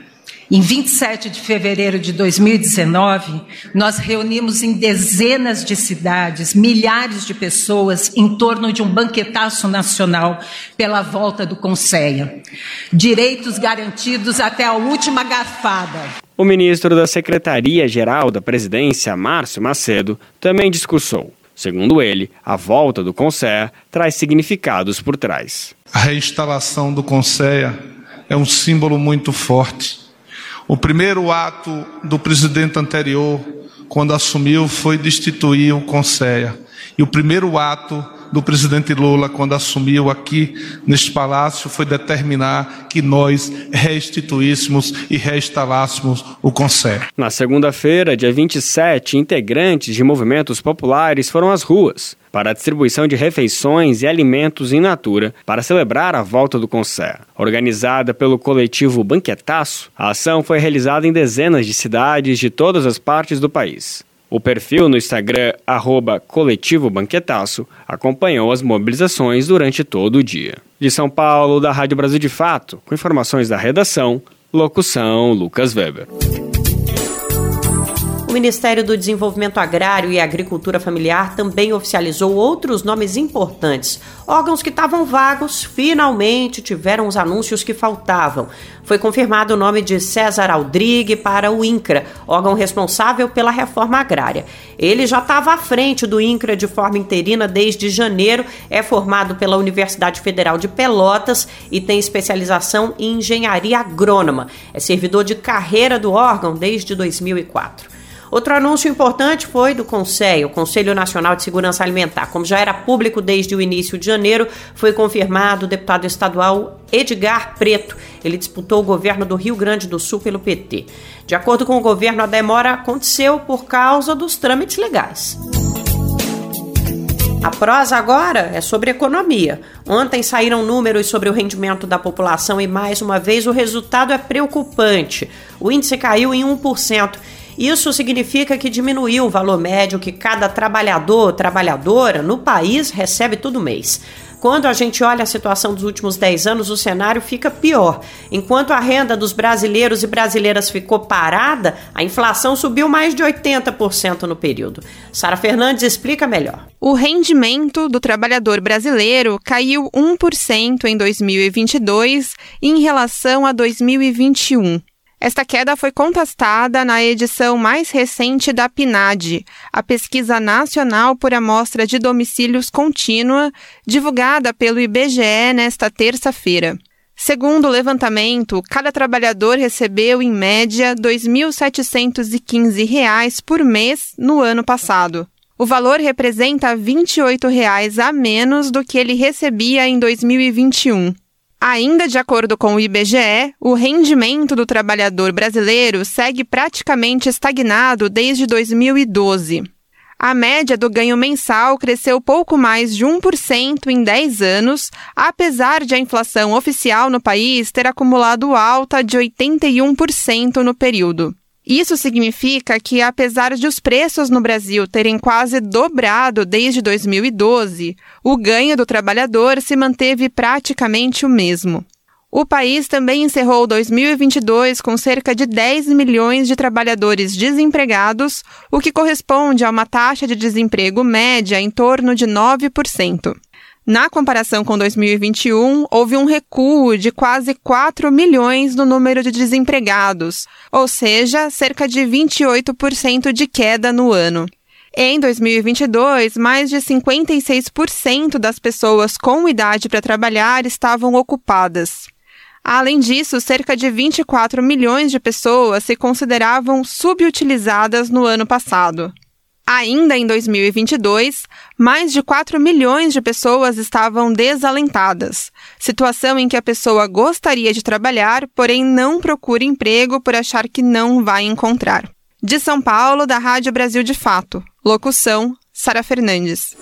Em 27 de fevereiro de 2019, nós reunimos em dezenas de cidades, milhares de pessoas em torno de um banquetaço nacional pela volta do Conceia. Direitos garantidos até a última garfada. O ministro da Secretaria-Geral da Presidência, Márcio Macedo, também discursou. Segundo ele, a volta do Conceia traz significados por trás. A reinstalação do Conceia é um símbolo muito forte. O primeiro ato do presidente anterior, quando assumiu, foi destituir o Conceia. E o primeiro ato do presidente Lula, quando assumiu aqui neste palácio, foi determinar que nós restituíssemos e reinstalássemos o Conselho. Na segunda-feira, dia 27, integrantes de movimentos populares foram às ruas para a distribuição de refeições e alimentos in natura para celebrar a volta do Conselho. Organizada pelo coletivo Banquetaço, a ação foi realizada em dezenas de cidades de todas as partes do país. O perfil no Instagram, arroba Coletivo Banquetaço, acompanhou as mobilizações durante todo o dia. De São Paulo, da Rádio Brasil de Fato, com informações da redação, locução Lucas Weber. O Ministério do Desenvolvimento Agrário e Agricultura Familiar também oficializou outros nomes importantes. Órgãos que estavam vagos finalmente tiveram os anúncios que faltavam. Foi confirmado o nome de César Aldrigue para o INCRA, órgão responsável pela reforma agrária. Ele já estava à frente do INCRA de forma interina desde janeiro, é formado pela Universidade Federal de Pelotas e tem especialização em engenharia agrônoma. É servidor de carreira do órgão desde 2004. Outro anúncio importante foi do Conselho, o Conselho Nacional de Segurança Alimentar. Como já era público desde o início de janeiro, foi confirmado o deputado estadual Edgar Preto. Ele disputou o governo do Rio Grande do Sul pelo PT. De acordo com o governo, a demora aconteceu por causa dos trâmites legais. A prosa agora é sobre economia. Ontem saíram números sobre o rendimento da população e, mais uma vez, o resultado é preocupante. O índice caiu em 1% isso significa que diminuiu o valor médio que cada trabalhador ou trabalhadora no país recebe todo mês. Quando a gente olha a situação dos últimos 10 anos, o cenário fica pior. Enquanto a renda dos brasileiros e brasileiras ficou parada, a inflação subiu mais de 80% no período. Sara Fernandes explica melhor. O rendimento do trabalhador brasileiro caiu 1% em 2022 em relação a 2021. Esta queda foi contestada na edição mais recente da PNAD, a Pesquisa Nacional por Amostra de Domicílios Contínua, divulgada pelo IBGE nesta terça-feira. Segundo o levantamento, cada trabalhador recebeu, em média, R$ 2.715 por mês no ano passado. O valor representa 28 reais a menos do que ele recebia em 2021. Ainda de acordo com o IBGE, o rendimento do trabalhador brasileiro segue praticamente estagnado desde 2012. A média do ganho mensal cresceu pouco mais de 1% em 10 anos, apesar de a inflação oficial no país ter acumulado alta de 81% no período. Isso significa que, apesar de os preços no Brasil terem quase dobrado desde 2012, o ganho do trabalhador se manteve praticamente o mesmo. O país também encerrou 2022 com cerca de 10 milhões de trabalhadores desempregados, o que corresponde a uma taxa de desemprego média em torno de 9%. Na comparação com 2021, houve um recuo de quase 4 milhões no número de desempregados, ou seja, cerca de 28% de queda no ano. Em 2022, mais de 56% das pessoas com idade para trabalhar estavam ocupadas. Além disso, cerca de 24 milhões de pessoas se consideravam subutilizadas no ano passado. Ainda em 2022, mais de 4 milhões de pessoas estavam desalentadas, situação em que a pessoa gostaria de trabalhar, porém não procura emprego por achar que não vai encontrar. De São Paulo, da Rádio Brasil de Fato. Locução: Sara Fernandes.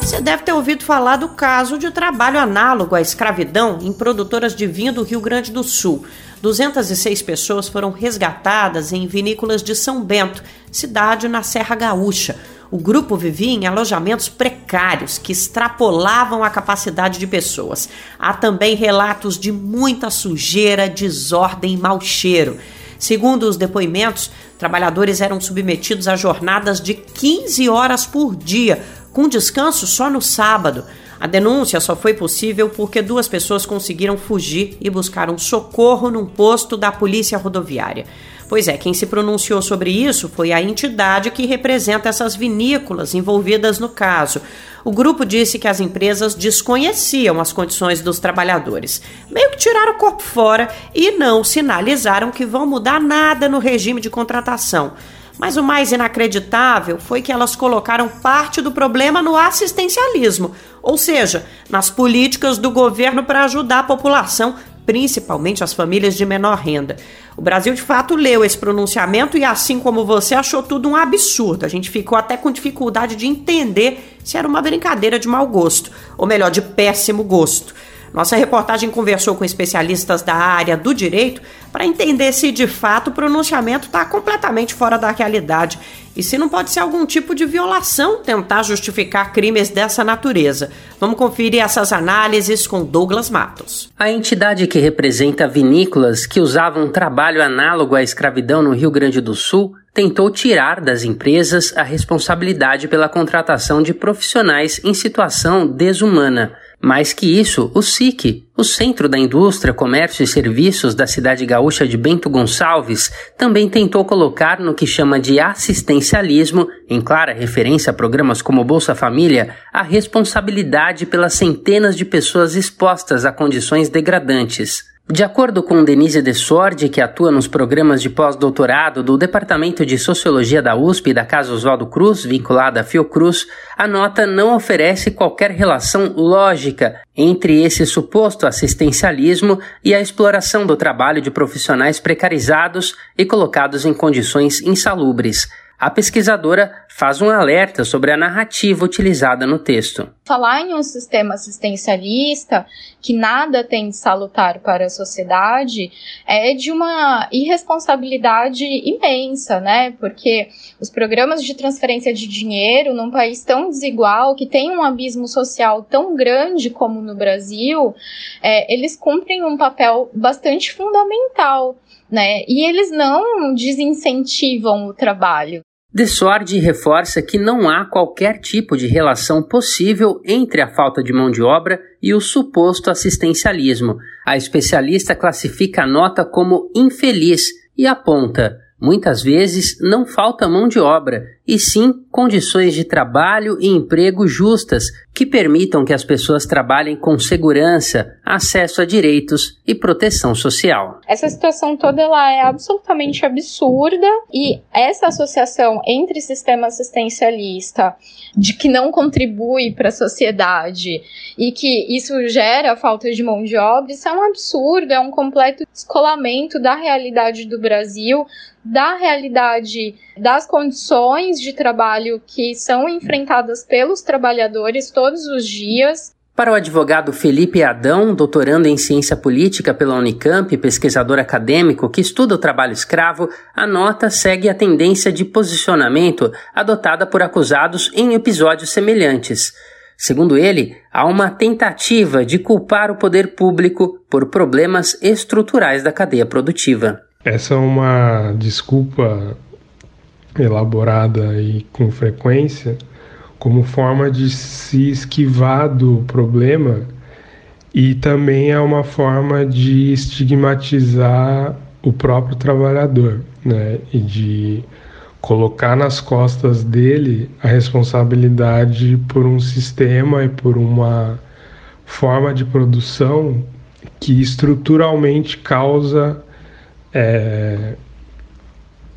Você deve ter ouvido falar do caso de trabalho análogo à escravidão em produtoras de vinho do Rio Grande do Sul. 206 pessoas foram resgatadas em vinícolas de São Bento, cidade na Serra Gaúcha. O grupo vivia em alojamentos precários que extrapolavam a capacidade de pessoas. Há também relatos de muita sujeira, desordem e mau cheiro. Segundo os depoimentos, trabalhadores eram submetidos a jornadas de 15 horas por dia, com descanso só no sábado. A denúncia só foi possível porque duas pessoas conseguiram fugir e buscaram socorro num posto da Polícia Rodoviária. Pois é, quem se pronunciou sobre isso foi a entidade que representa essas vinícolas envolvidas no caso. O grupo disse que as empresas desconheciam as condições dos trabalhadores, meio que tiraram o corpo fora e não sinalizaram que vão mudar nada no regime de contratação. Mas o mais inacreditável foi que elas colocaram parte do problema no assistencialismo, ou seja, nas políticas do governo para ajudar a população, principalmente as famílias de menor renda. O Brasil de fato leu esse pronunciamento e, assim como você, achou tudo um absurdo. A gente ficou até com dificuldade de entender se era uma brincadeira de mau gosto, ou melhor, de péssimo gosto. Nossa reportagem conversou com especialistas da área do direito para entender se de fato o pronunciamento está completamente fora da realidade e se não pode ser algum tipo de violação tentar justificar crimes dessa natureza. Vamos conferir essas análises com Douglas Matos. A entidade que representa vinícolas que usavam um trabalho análogo à escravidão no Rio Grande do Sul tentou tirar das empresas a responsabilidade pela contratação de profissionais em situação desumana. Mais que isso, o SIC, o Centro da Indústria, Comércio e Serviços da cidade gaúcha de Bento Gonçalves, também tentou colocar no que chama de assistencialismo, em clara referência a programas como Bolsa Família, a responsabilidade pelas centenas de pessoas expostas a condições degradantes. De acordo com Denise de Sordi, que atua nos programas de pós-doutorado do Departamento de Sociologia da USP e da Casa Oswaldo Cruz, vinculada à Fiocruz, a nota não oferece qualquer relação lógica entre esse suposto assistencialismo e a exploração do trabalho de profissionais precarizados e colocados em condições insalubres. A pesquisadora faz um alerta sobre a narrativa utilizada no texto. Falar em um sistema assistencialista que nada tem de salutar para a sociedade é de uma irresponsabilidade imensa, né? Porque os programas de transferência de dinheiro num país tão desigual, que tem um abismo social tão grande como no Brasil, é, eles cumprem um papel bastante fundamental né? E eles não desincentivam o trabalho. Desord reforça que não há qualquer tipo de relação possível entre a falta de mão de obra e o suposto assistencialismo. A especialista classifica a nota como infeliz e aponta: muitas vezes não falta mão de obra, e sim condições de trabalho e emprego justas que permitam que as pessoas trabalhem com segurança, acesso a direitos e proteção social. Essa situação toda ela é absolutamente absurda e essa associação entre sistema assistencialista de que não contribui para a sociedade e que isso gera falta de mão de obra, isso é um absurdo, é um completo descolamento da realidade do Brasil, da realidade das condições de trabalho que são enfrentadas pelos trabalhadores todos os dias. Para o advogado Felipe Adão, doutorando em ciência política pela Unicamp, pesquisador acadêmico que estuda o trabalho escravo, a nota segue a tendência de posicionamento adotada por acusados em episódios semelhantes. Segundo ele, há uma tentativa de culpar o poder público por problemas estruturais da cadeia produtiva. Essa é uma desculpa elaborada aí com frequência como forma de se esquivar do problema e também é uma forma de estigmatizar o próprio trabalhador, né? E de colocar nas costas dele a responsabilidade por um sistema e por uma forma de produção que estruturalmente causa é,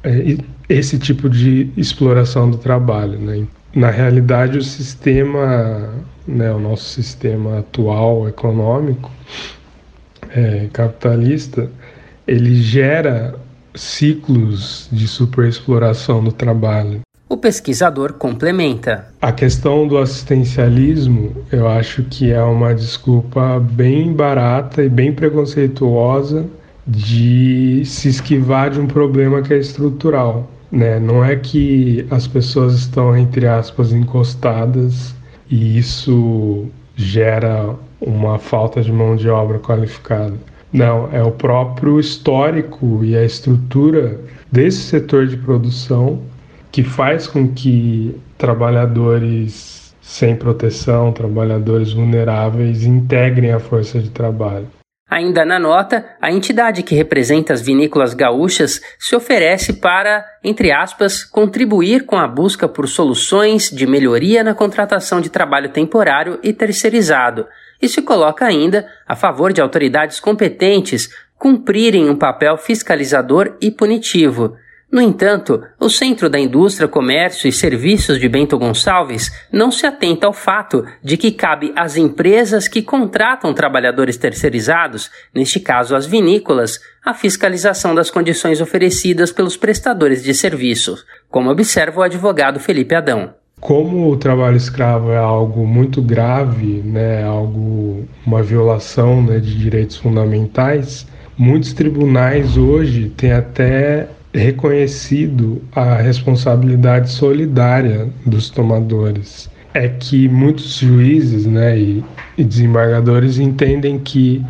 é, esse tipo de exploração do trabalho. Né? Na realidade, o sistema, né, o nosso sistema atual econômico é, capitalista, ele gera ciclos de superexploração do trabalho. O pesquisador complementa. A questão do assistencialismo, eu acho que é uma desculpa bem barata e bem preconceituosa de se esquivar de um problema que é estrutural. Né? Não é que as pessoas estão, entre aspas, encostadas e isso gera uma falta de mão de obra qualificada. Não, é o próprio histórico e a estrutura desse setor de produção que faz com que trabalhadores sem proteção, trabalhadores vulneráveis, integrem a força de trabalho. Ainda na nota, a entidade que representa as vinícolas gaúchas se oferece para, entre aspas, contribuir com a busca por soluções de melhoria na contratação de trabalho temporário e terceirizado, e se coloca ainda a favor de autoridades competentes cumprirem um papel fiscalizador e punitivo. No entanto, o Centro da Indústria, Comércio e Serviços de Bento Gonçalves não se atenta ao fato de que cabe às empresas que contratam trabalhadores terceirizados, neste caso as vinícolas, a fiscalização das condições oferecidas pelos prestadores de serviços, como observa o advogado Felipe Adão. Como o trabalho escravo é algo muito grave, né, algo uma violação né, de direitos fundamentais, muitos tribunais hoje têm até reconhecido a responsabilidade solidária dos tomadores. É que muitos juízes né, e, e desembargadores entendem que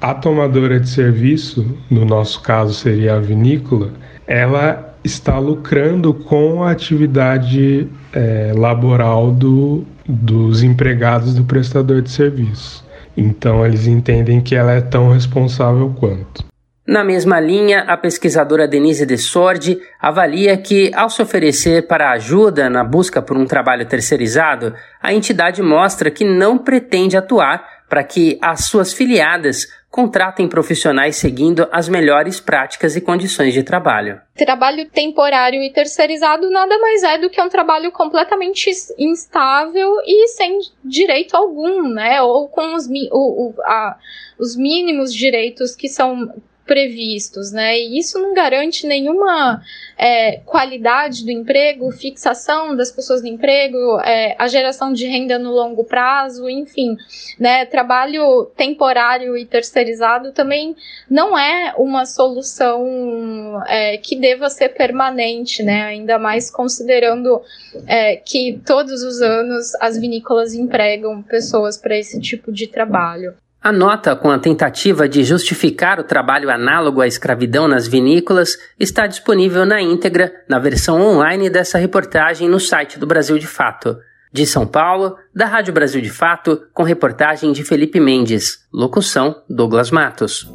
a tomadora de serviço, no nosso caso seria a vinícola, ela está lucrando com a atividade é, laboral do, dos empregados do prestador de serviço. Então eles entendem que ela é tão responsável quanto. Na mesma linha, a pesquisadora Denise de Sordi avalia que, ao se oferecer para ajuda na busca por um trabalho terceirizado, a entidade mostra que não pretende atuar para que as suas filiadas contratem profissionais seguindo as melhores práticas e condições de trabalho. Trabalho temporário e terceirizado nada mais é do que um trabalho completamente instável e sem direito algum, né? Ou com os, o, o, a, os mínimos direitos que são previstos, né? E isso não garante nenhuma é, qualidade do emprego, fixação das pessoas no emprego, é, a geração de renda no longo prazo, enfim, né? Trabalho temporário e terceirizado também não é uma solução é, que deva ser permanente, né? Ainda mais considerando é, que todos os anos as vinícolas empregam pessoas para esse tipo de trabalho. A nota com a tentativa de justificar o trabalho análogo à escravidão nas vinícolas está disponível na íntegra na versão online dessa reportagem no site do Brasil de Fato. De São Paulo, da Rádio Brasil de Fato, com reportagem de Felipe Mendes. Locução: Douglas Matos.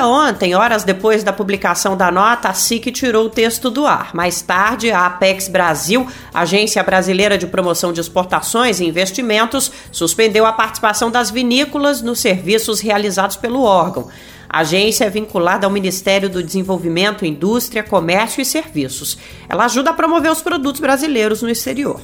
Ainda ontem, horas depois da publicação da nota, a SIC tirou o texto do ar. Mais tarde, a Apex Brasil, Agência Brasileira de Promoção de Exportações e Investimentos, suspendeu a participação das vinícolas nos serviços realizados pelo órgão. A agência é vinculada ao Ministério do Desenvolvimento, Indústria, Comércio e Serviços. Ela ajuda a promover os produtos brasileiros no exterior.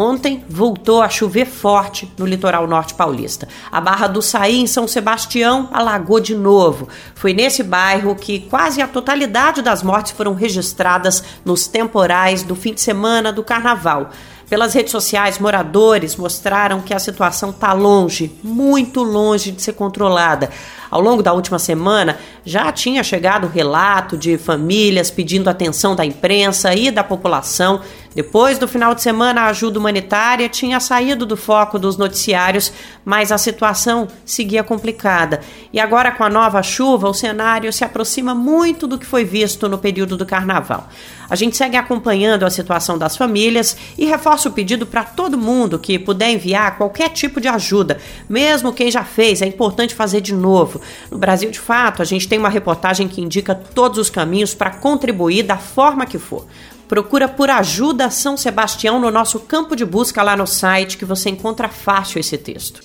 Ontem voltou a chover forte no litoral norte paulista. A Barra do Saí, em São Sebastião, alagou de novo. Foi nesse bairro que quase a totalidade das mortes foram registradas nos temporais do fim de semana do carnaval. Pelas redes sociais, moradores mostraram que a situação está longe, muito longe de ser controlada. Ao longo da última semana, já tinha chegado relato de famílias pedindo atenção da imprensa e da população. Depois do final de semana, a ajuda humanitária tinha saído do foco dos noticiários, mas a situação seguia complicada. E agora, com a nova chuva, o cenário se aproxima muito do que foi visto no período do carnaval. A gente segue acompanhando a situação das famílias e reforça o pedido para todo mundo que puder enviar qualquer tipo de ajuda, mesmo quem já fez, é importante fazer de novo. No Brasil, de fato, a gente tem uma reportagem que indica todos os caminhos para contribuir da forma que for. Procura por Ajuda São Sebastião no nosso campo de busca lá no site que você encontra fácil esse texto.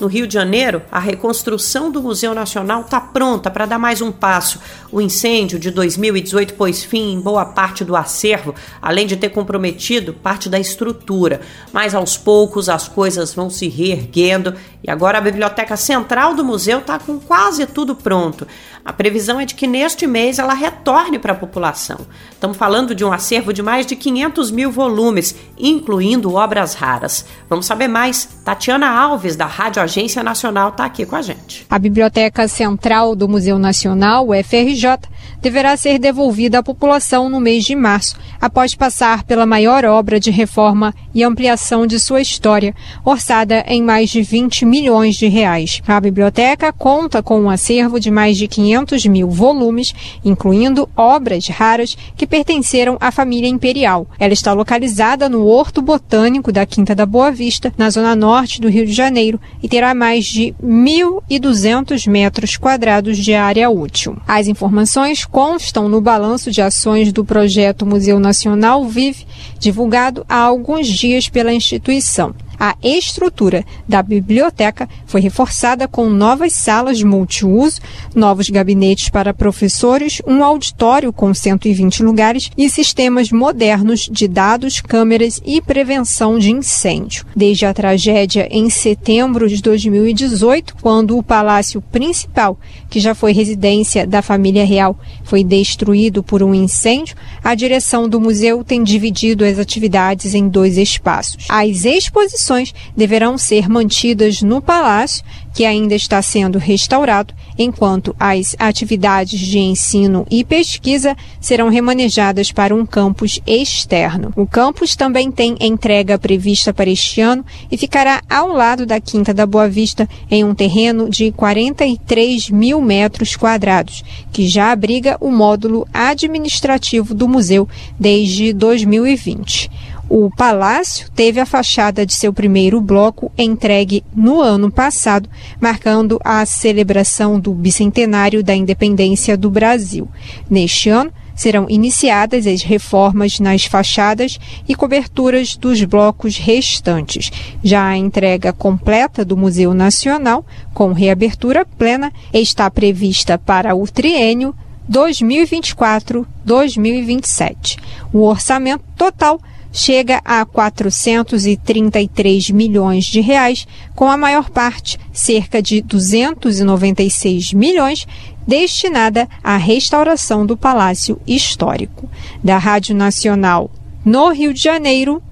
No Rio de Janeiro, a reconstrução do Museu Nacional está pronta para dar mais um passo. O incêndio de 2018 pôs fim em boa parte do acervo, além de ter comprometido parte da estrutura. Mas aos poucos as coisas vão se reerguendo e agora a biblioteca central do museu está com quase tudo pronto. A previsão é de que neste mês ela retorne para a população. Estamos falando de um acervo de mais de 500 mil volumes, incluindo obras raras. Vamos saber mais. Tatiana Alves, da Rádio Agência Nacional, está aqui com a gente. A Biblioteca Central do Museu Nacional, FRJ, deverá ser devolvida à população no mês de março, após passar pela maior obra de reforma e ampliação de sua história, orçada em mais de 20 milhões de reais. A biblioteca conta com um acervo de mais de 500 500 mil volumes, incluindo obras raras que pertenceram à família imperial. Ela está localizada no Horto Botânico da Quinta da Boa Vista, na zona norte do Rio de Janeiro, e terá mais de 1.200 metros quadrados de área útil. As informações constam no balanço de ações do projeto Museu Nacional Vive, divulgado há alguns dias pela instituição. A estrutura da biblioteca foi reforçada com novas salas multiuso, novos gabinetes para professores, um auditório com 120 lugares e sistemas modernos de dados, câmeras e prevenção de incêndio. Desde a tragédia em setembro de 2018, quando o palácio principal, que já foi residência da família real, foi destruído por um incêndio, a direção do museu tem dividido as atividades em dois espaços. As exposições deverão ser mantidas no palácio, que ainda está sendo restaurado, enquanto as atividades de ensino e pesquisa serão remanejadas para um campus externo. O campus também tem entrega prevista para este ano e ficará ao lado da Quinta da Boa Vista, em um terreno de 43 mil metros quadrados, que já abriga o módulo administrativo do museu desde 2020. O palácio teve a fachada de seu primeiro bloco entregue no ano passado, marcando a celebração do bicentenário da independência do Brasil. Neste ano, serão iniciadas as reformas nas fachadas e coberturas dos blocos restantes. Já a entrega completa do Museu Nacional, com reabertura plena, está prevista para o triênio 2024-2027. O orçamento total chega a 433 milhões de reais, com a maior parte, cerca de 296 milhões, destinada à restauração do Palácio Histórico. Da Rádio Nacional no Rio de Janeiro,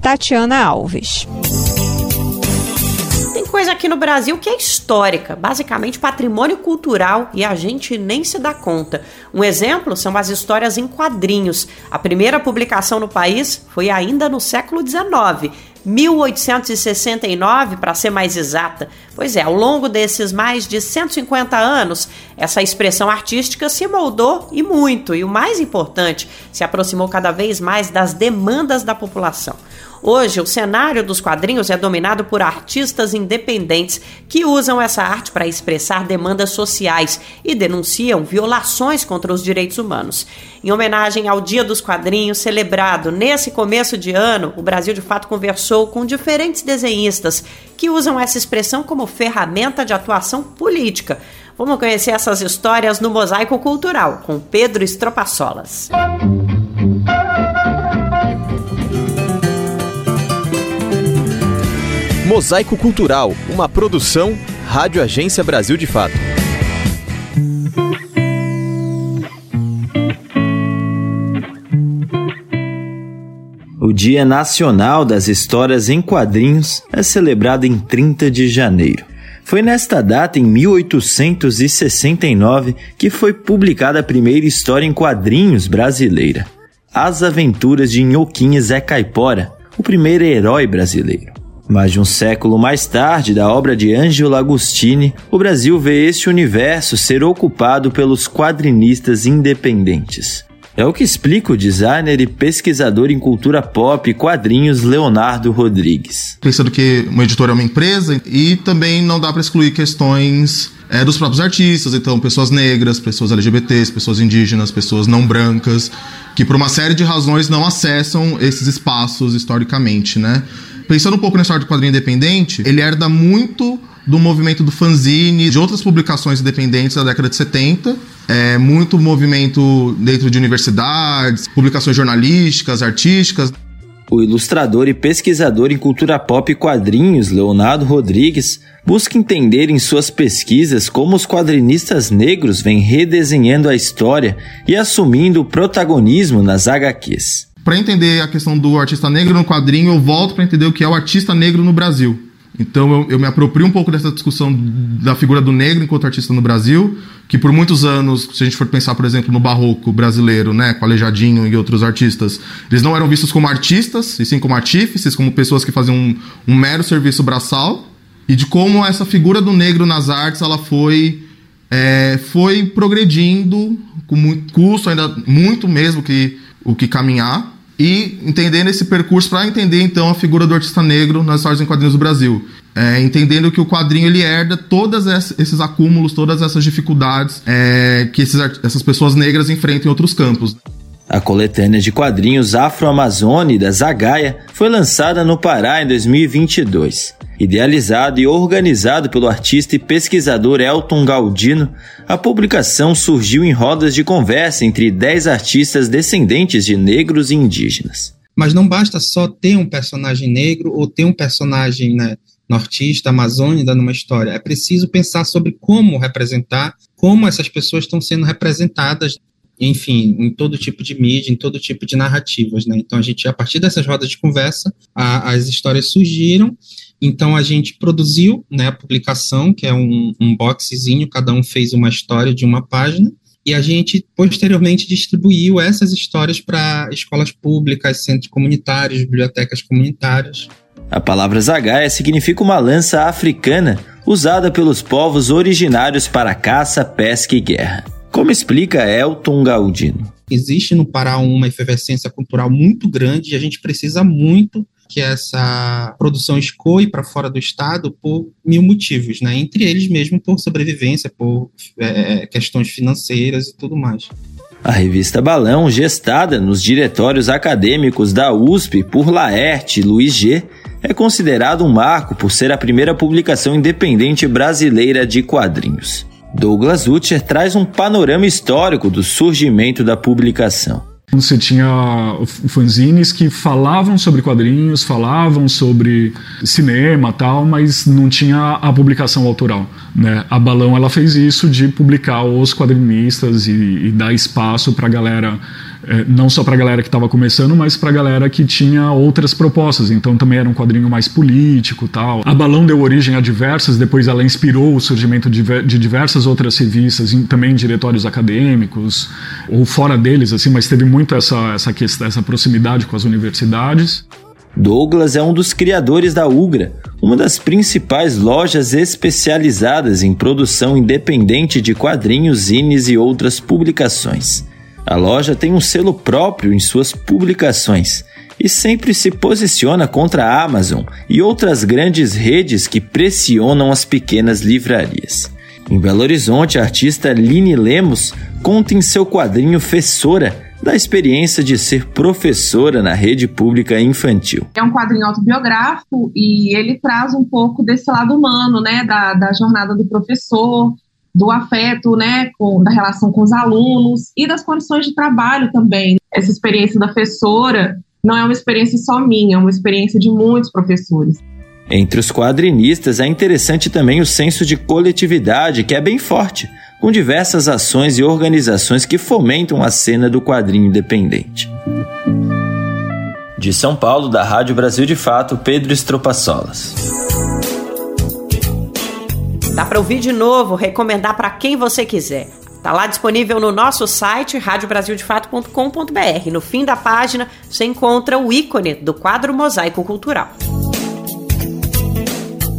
Tatiana Alves coisa aqui no Brasil que é histórica, basicamente patrimônio cultural e a gente nem se dá conta. Um exemplo são as histórias em quadrinhos. A primeira publicação no país foi ainda no século XIX. 1869, para ser mais exata. Pois é, ao longo desses mais de 150 anos, essa expressão artística se moldou e muito, e o mais importante, se aproximou cada vez mais das demandas da população. Hoje, o cenário dos quadrinhos é dominado por artistas independentes que usam essa arte para expressar demandas sociais e denunciam violações contra os direitos humanos. Em homenagem ao Dia dos Quadrinhos, celebrado nesse começo de ano, o Brasil de Fato conversou com diferentes desenhistas que usam essa expressão como ferramenta de atuação política. Vamos conhecer essas histórias no Mosaico Cultural, com Pedro Estropaçolas. Mosaico Cultural, uma produção Rádio Agência Brasil de Fato. O Dia Nacional das Histórias em Quadrinhos é celebrado em 30 de janeiro. Foi nesta data, em 1869, que foi publicada a primeira história em quadrinhos brasileira. As Aventuras de Nhoquinha Zé Caipora, o primeiro herói brasileiro. Mais de um século mais tarde, da obra de Angelo Agostini, o Brasil vê este universo ser ocupado pelos quadrinistas independentes. É o que explica o designer e pesquisador em cultura pop e quadrinhos Leonardo Rodrigues. Pensando que uma editora é uma empresa e também não dá para excluir questões é, dos próprios artistas, então pessoas negras, pessoas LGBTs, pessoas indígenas, pessoas não brancas, que por uma série de razões não acessam esses espaços historicamente, né? Pensando um pouco na história do quadrinho independente, ele herda muito do movimento do fanzine, de outras publicações independentes da década de 70. É, muito movimento dentro de universidades, publicações jornalísticas, artísticas. O ilustrador e pesquisador em cultura pop e quadrinhos, Leonardo Rodrigues, busca entender em suas pesquisas como os quadrinistas negros vêm redesenhando a história e assumindo o protagonismo nas HQs para entender a questão do artista negro no quadrinho, eu volto para entender o que é o artista negro no Brasil. Então eu, eu, me aproprio um pouco dessa discussão da figura do negro enquanto artista no Brasil, que por muitos anos, se a gente for pensar, por exemplo, no barroco brasileiro, né, com Aleijadinho e outros artistas, eles não eram vistos como artistas, e sim como artífices, como pessoas que faziam um, um mero serviço braçal, e de como essa figura do negro nas artes ela foi é, foi progredindo com muito custo, ainda muito mesmo que o que caminhar e entendendo esse percurso para entender então a figura do artista negro nas histórias em quadrinhos do Brasil. É, entendendo que o quadrinho ele herda todos esses acúmulos, todas essas dificuldades é, que esses, essas pessoas negras enfrentam em outros campos. A coletânea de quadrinhos Afro-Amazônida Zagaia foi lançada no Pará em 2022. Idealizado e organizado pelo artista e pesquisador Elton Galdino, a publicação surgiu em rodas de conversa entre 10 artistas descendentes de negros e indígenas. Mas não basta só ter um personagem negro ou ter um personagem né, nortista, amazônida numa história. É preciso pensar sobre como representar, como essas pessoas estão sendo representadas enfim, em todo tipo de mídia, em todo tipo de narrativas, né? Então a gente, a partir dessas rodas de conversa, a, as histórias surgiram. Então a gente produziu, né, a publicação, que é um, um boxezinho, cada um fez uma história de uma página, e a gente posteriormente distribuiu essas histórias para escolas públicas, centros comunitários, bibliotecas comunitárias. A palavra zagaia significa uma lança africana usada pelos povos originários para caça, pesca e guerra. Como explica Elton Galdino? Existe no Pará uma efervescência cultural muito grande e a gente precisa muito que essa produção escoe para fora do estado por mil motivos, né? Entre eles mesmo por sobrevivência, por é, questões financeiras e tudo mais. A revista Balão, gestada nos diretórios acadêmicos da USP por Laerte e Luiz G, é considerado um marco por ser a primeira publicação independente brasileira de quadrinhos. Douglas Utcher traz um panorama histórico do surgimento da publicação. Você tinha fanzines que falavam sobre quadrinhos, falavam sobre cinema tal, mas não tinha a publicação autoral. Né? A Balão ela fez isso de publicar os quadrinistas e, e dar espaço para a galera não só para a galera que estava começando, mas para a galera que tinha outras propostas. Então também era um quadrinho mais político tal. A Balão deu origem a diversas, depois ela inspirou o surgimento de, diversas outras revistas, também em diretórios acadêmicos, ou fora deles, assim, mas teve muito essa, essa, questão, essa proximidade com as universidades. Douglas é um dos criadores da Ugra, uma das principais lojas especializadas em produção independente de quadrinhos, zines e outras publicações. A loja tem um selo próprio em suas publicações e sempre se posiciona contra a Amazon e outras grandes redes que pressionam as pequenas livrarias. Em Belo Horizonte, a artista Line Lemos conta em seu quadrinho Fessora da experiência de ser professora na rede pública infantil. É um quadrinho autobiográfico e ele traz um pouco desse lado humano, né, da, da jornada do professor, do afeto, né, com, da relação com os alunos e das condições de trabalho também. Essa experiência da professora não é uma experiência só minha, é uma experiência de muitos professores. Entre os quadrinistas é interessante também o senso de coletividade, que é bem forte, com diversas ações e organizações que fomentam a cena do quadrinho independente. De São Paulo, da Rádio Brasil de Fato, Pedro Estropaçolas. Dá para ouvir de novo, recomendar para quem você quiser. Tá lá disponível no nosso site radiobrasildefato.com.br. No fim da página você encontra o ícone do quadro Mosaico Cultural.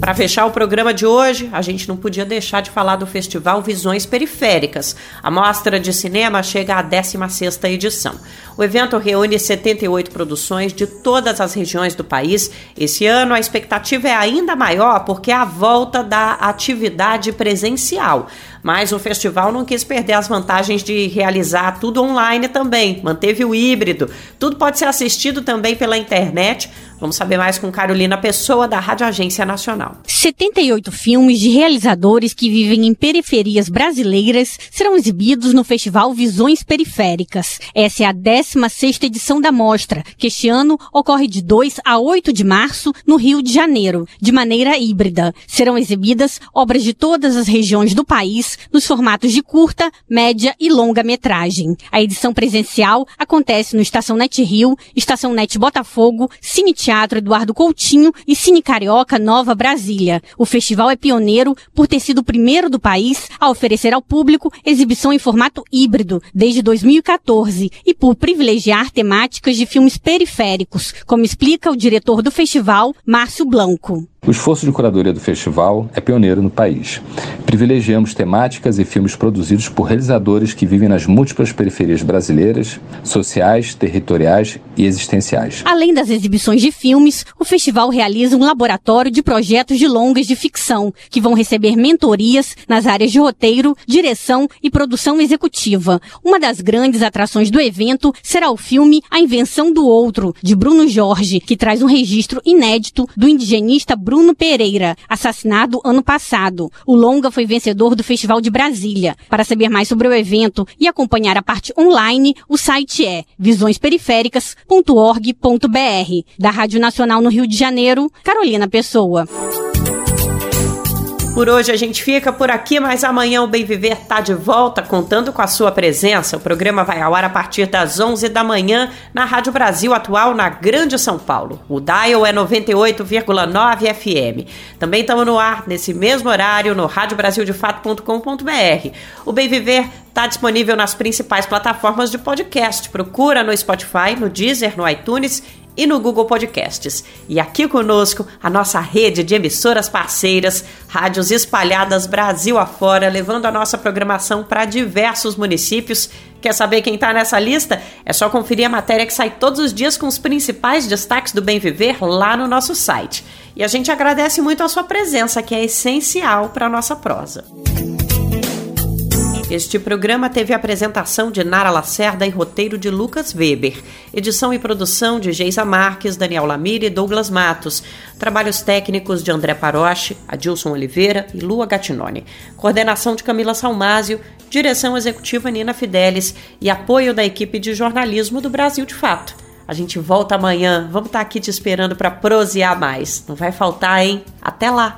Para fechar o programa de hoje, a gente não podia deixar de falar do Festival Visões Periféricas. A mostra de cinema chega à 16ª edição. O evento reúne 78 produções de todas as regiões do país. Esse ano a expectativa é ainda maior porque é a volta da atividade presencial. Mas o festival não quis perder as vantagens de realizar tudo online também, manteve o híbrido. Tudo pode ser assistido também pela internet. Vamos saber mais com Carolina Pessoa, da Rádio Agência Nacional. 78 filmes de realizadores que vivem em periferias brasileiras serão exibidos no Festival Visões Periféricas. Essa é a 16 edição da mostra, que este ano ocorre de 2 a 8 de março no Rio de Janeiro, de maneira híbrida. Serão exibidas obras de todas as regiões do país nos formatos de curta, média e longa metragem. A edição presencial acontece no Estação Net Rio, Estação Net Botafogo, Cine Eduardo Coutinho e Cine Carioca Nova Brasília. O festival é pioneiro por ter sido o primeiro do país a oferecer ao público exibição em formato híbrido desde 2014 e por privilegiar temáticas de filmes periféricos, como explica o diretor do festival, Márcio Blanco. O esforço de curadoria do festival é pioneiro no país. Privilegiamos temáticas e filmes produzidos por realizadores que vivem nas múltiplas periferias brasileiras, sociais, territoriais e existenciais. Além das exibições de filmes, o festival realiza um laboratório de projetos de longas de ficção, que vão receber mentorias nas áreas de roteiro, direção e produção executiva. Uma das grandes atrações do evento será o filme A Invenção do Outro, de Bruno Jorge, que traz um registro inédito do indigenista Bruno Bruno Pereira, assassinado ano passado. O longa foi vencedor do Festival de Brasília. Para saber mais sobre o evento e acompanhar a parte online, o site é visõesperiféricas.org.br. Da Rádio Nacional no Rio de Janeiro, Carolina Pessoa. Por hoje a gente fica por aqui, mas amanhã o Bem Viver tá de volta, contando com a sua presença. O programa vai ao ar a partir das 11 da manhã na Rádio Brasil Atual, na Grande São Paulo. O dial é 98,9 FM. Também estamos no ar nesse mesmo horário no radiobrasildefato.com.br. O Bem Viver está disponível nas principais plataformas de podcast. Procura no Spotify, no Deezer, no iTunes e no Google Podcasts. E aqui conosco a nossa rede de emissoras parceiras, rádios espalhadas Brasil afora, levando a nossa programação para diversos municípios. Quer saber quem está nessa lista? É só conferir a matéria que sai todos os dias com os principais destaques do Bem Viver lá no nosso site. E a gente agradece muito a sua presença, que é essencial para a nossa prosa. Este programa teve apresentação de Nara Lacerda e roteiro de Lucas Weber. Edição e produção de Geisa Marques, Daniel Lamir e Douglas Matos. Trabalhos técnicos de André Paroche, Adilson Oliveira e Lua Gattinone. Coordenação de Camila Salmásio. Direção executiva Nina Fidelis e apoio da equipe de jornalismo do Brasil de Fato. A gente volta amanhã. Vamos estar aqui te esperando para prosear mais. Não vai faltar, hein? Até lá!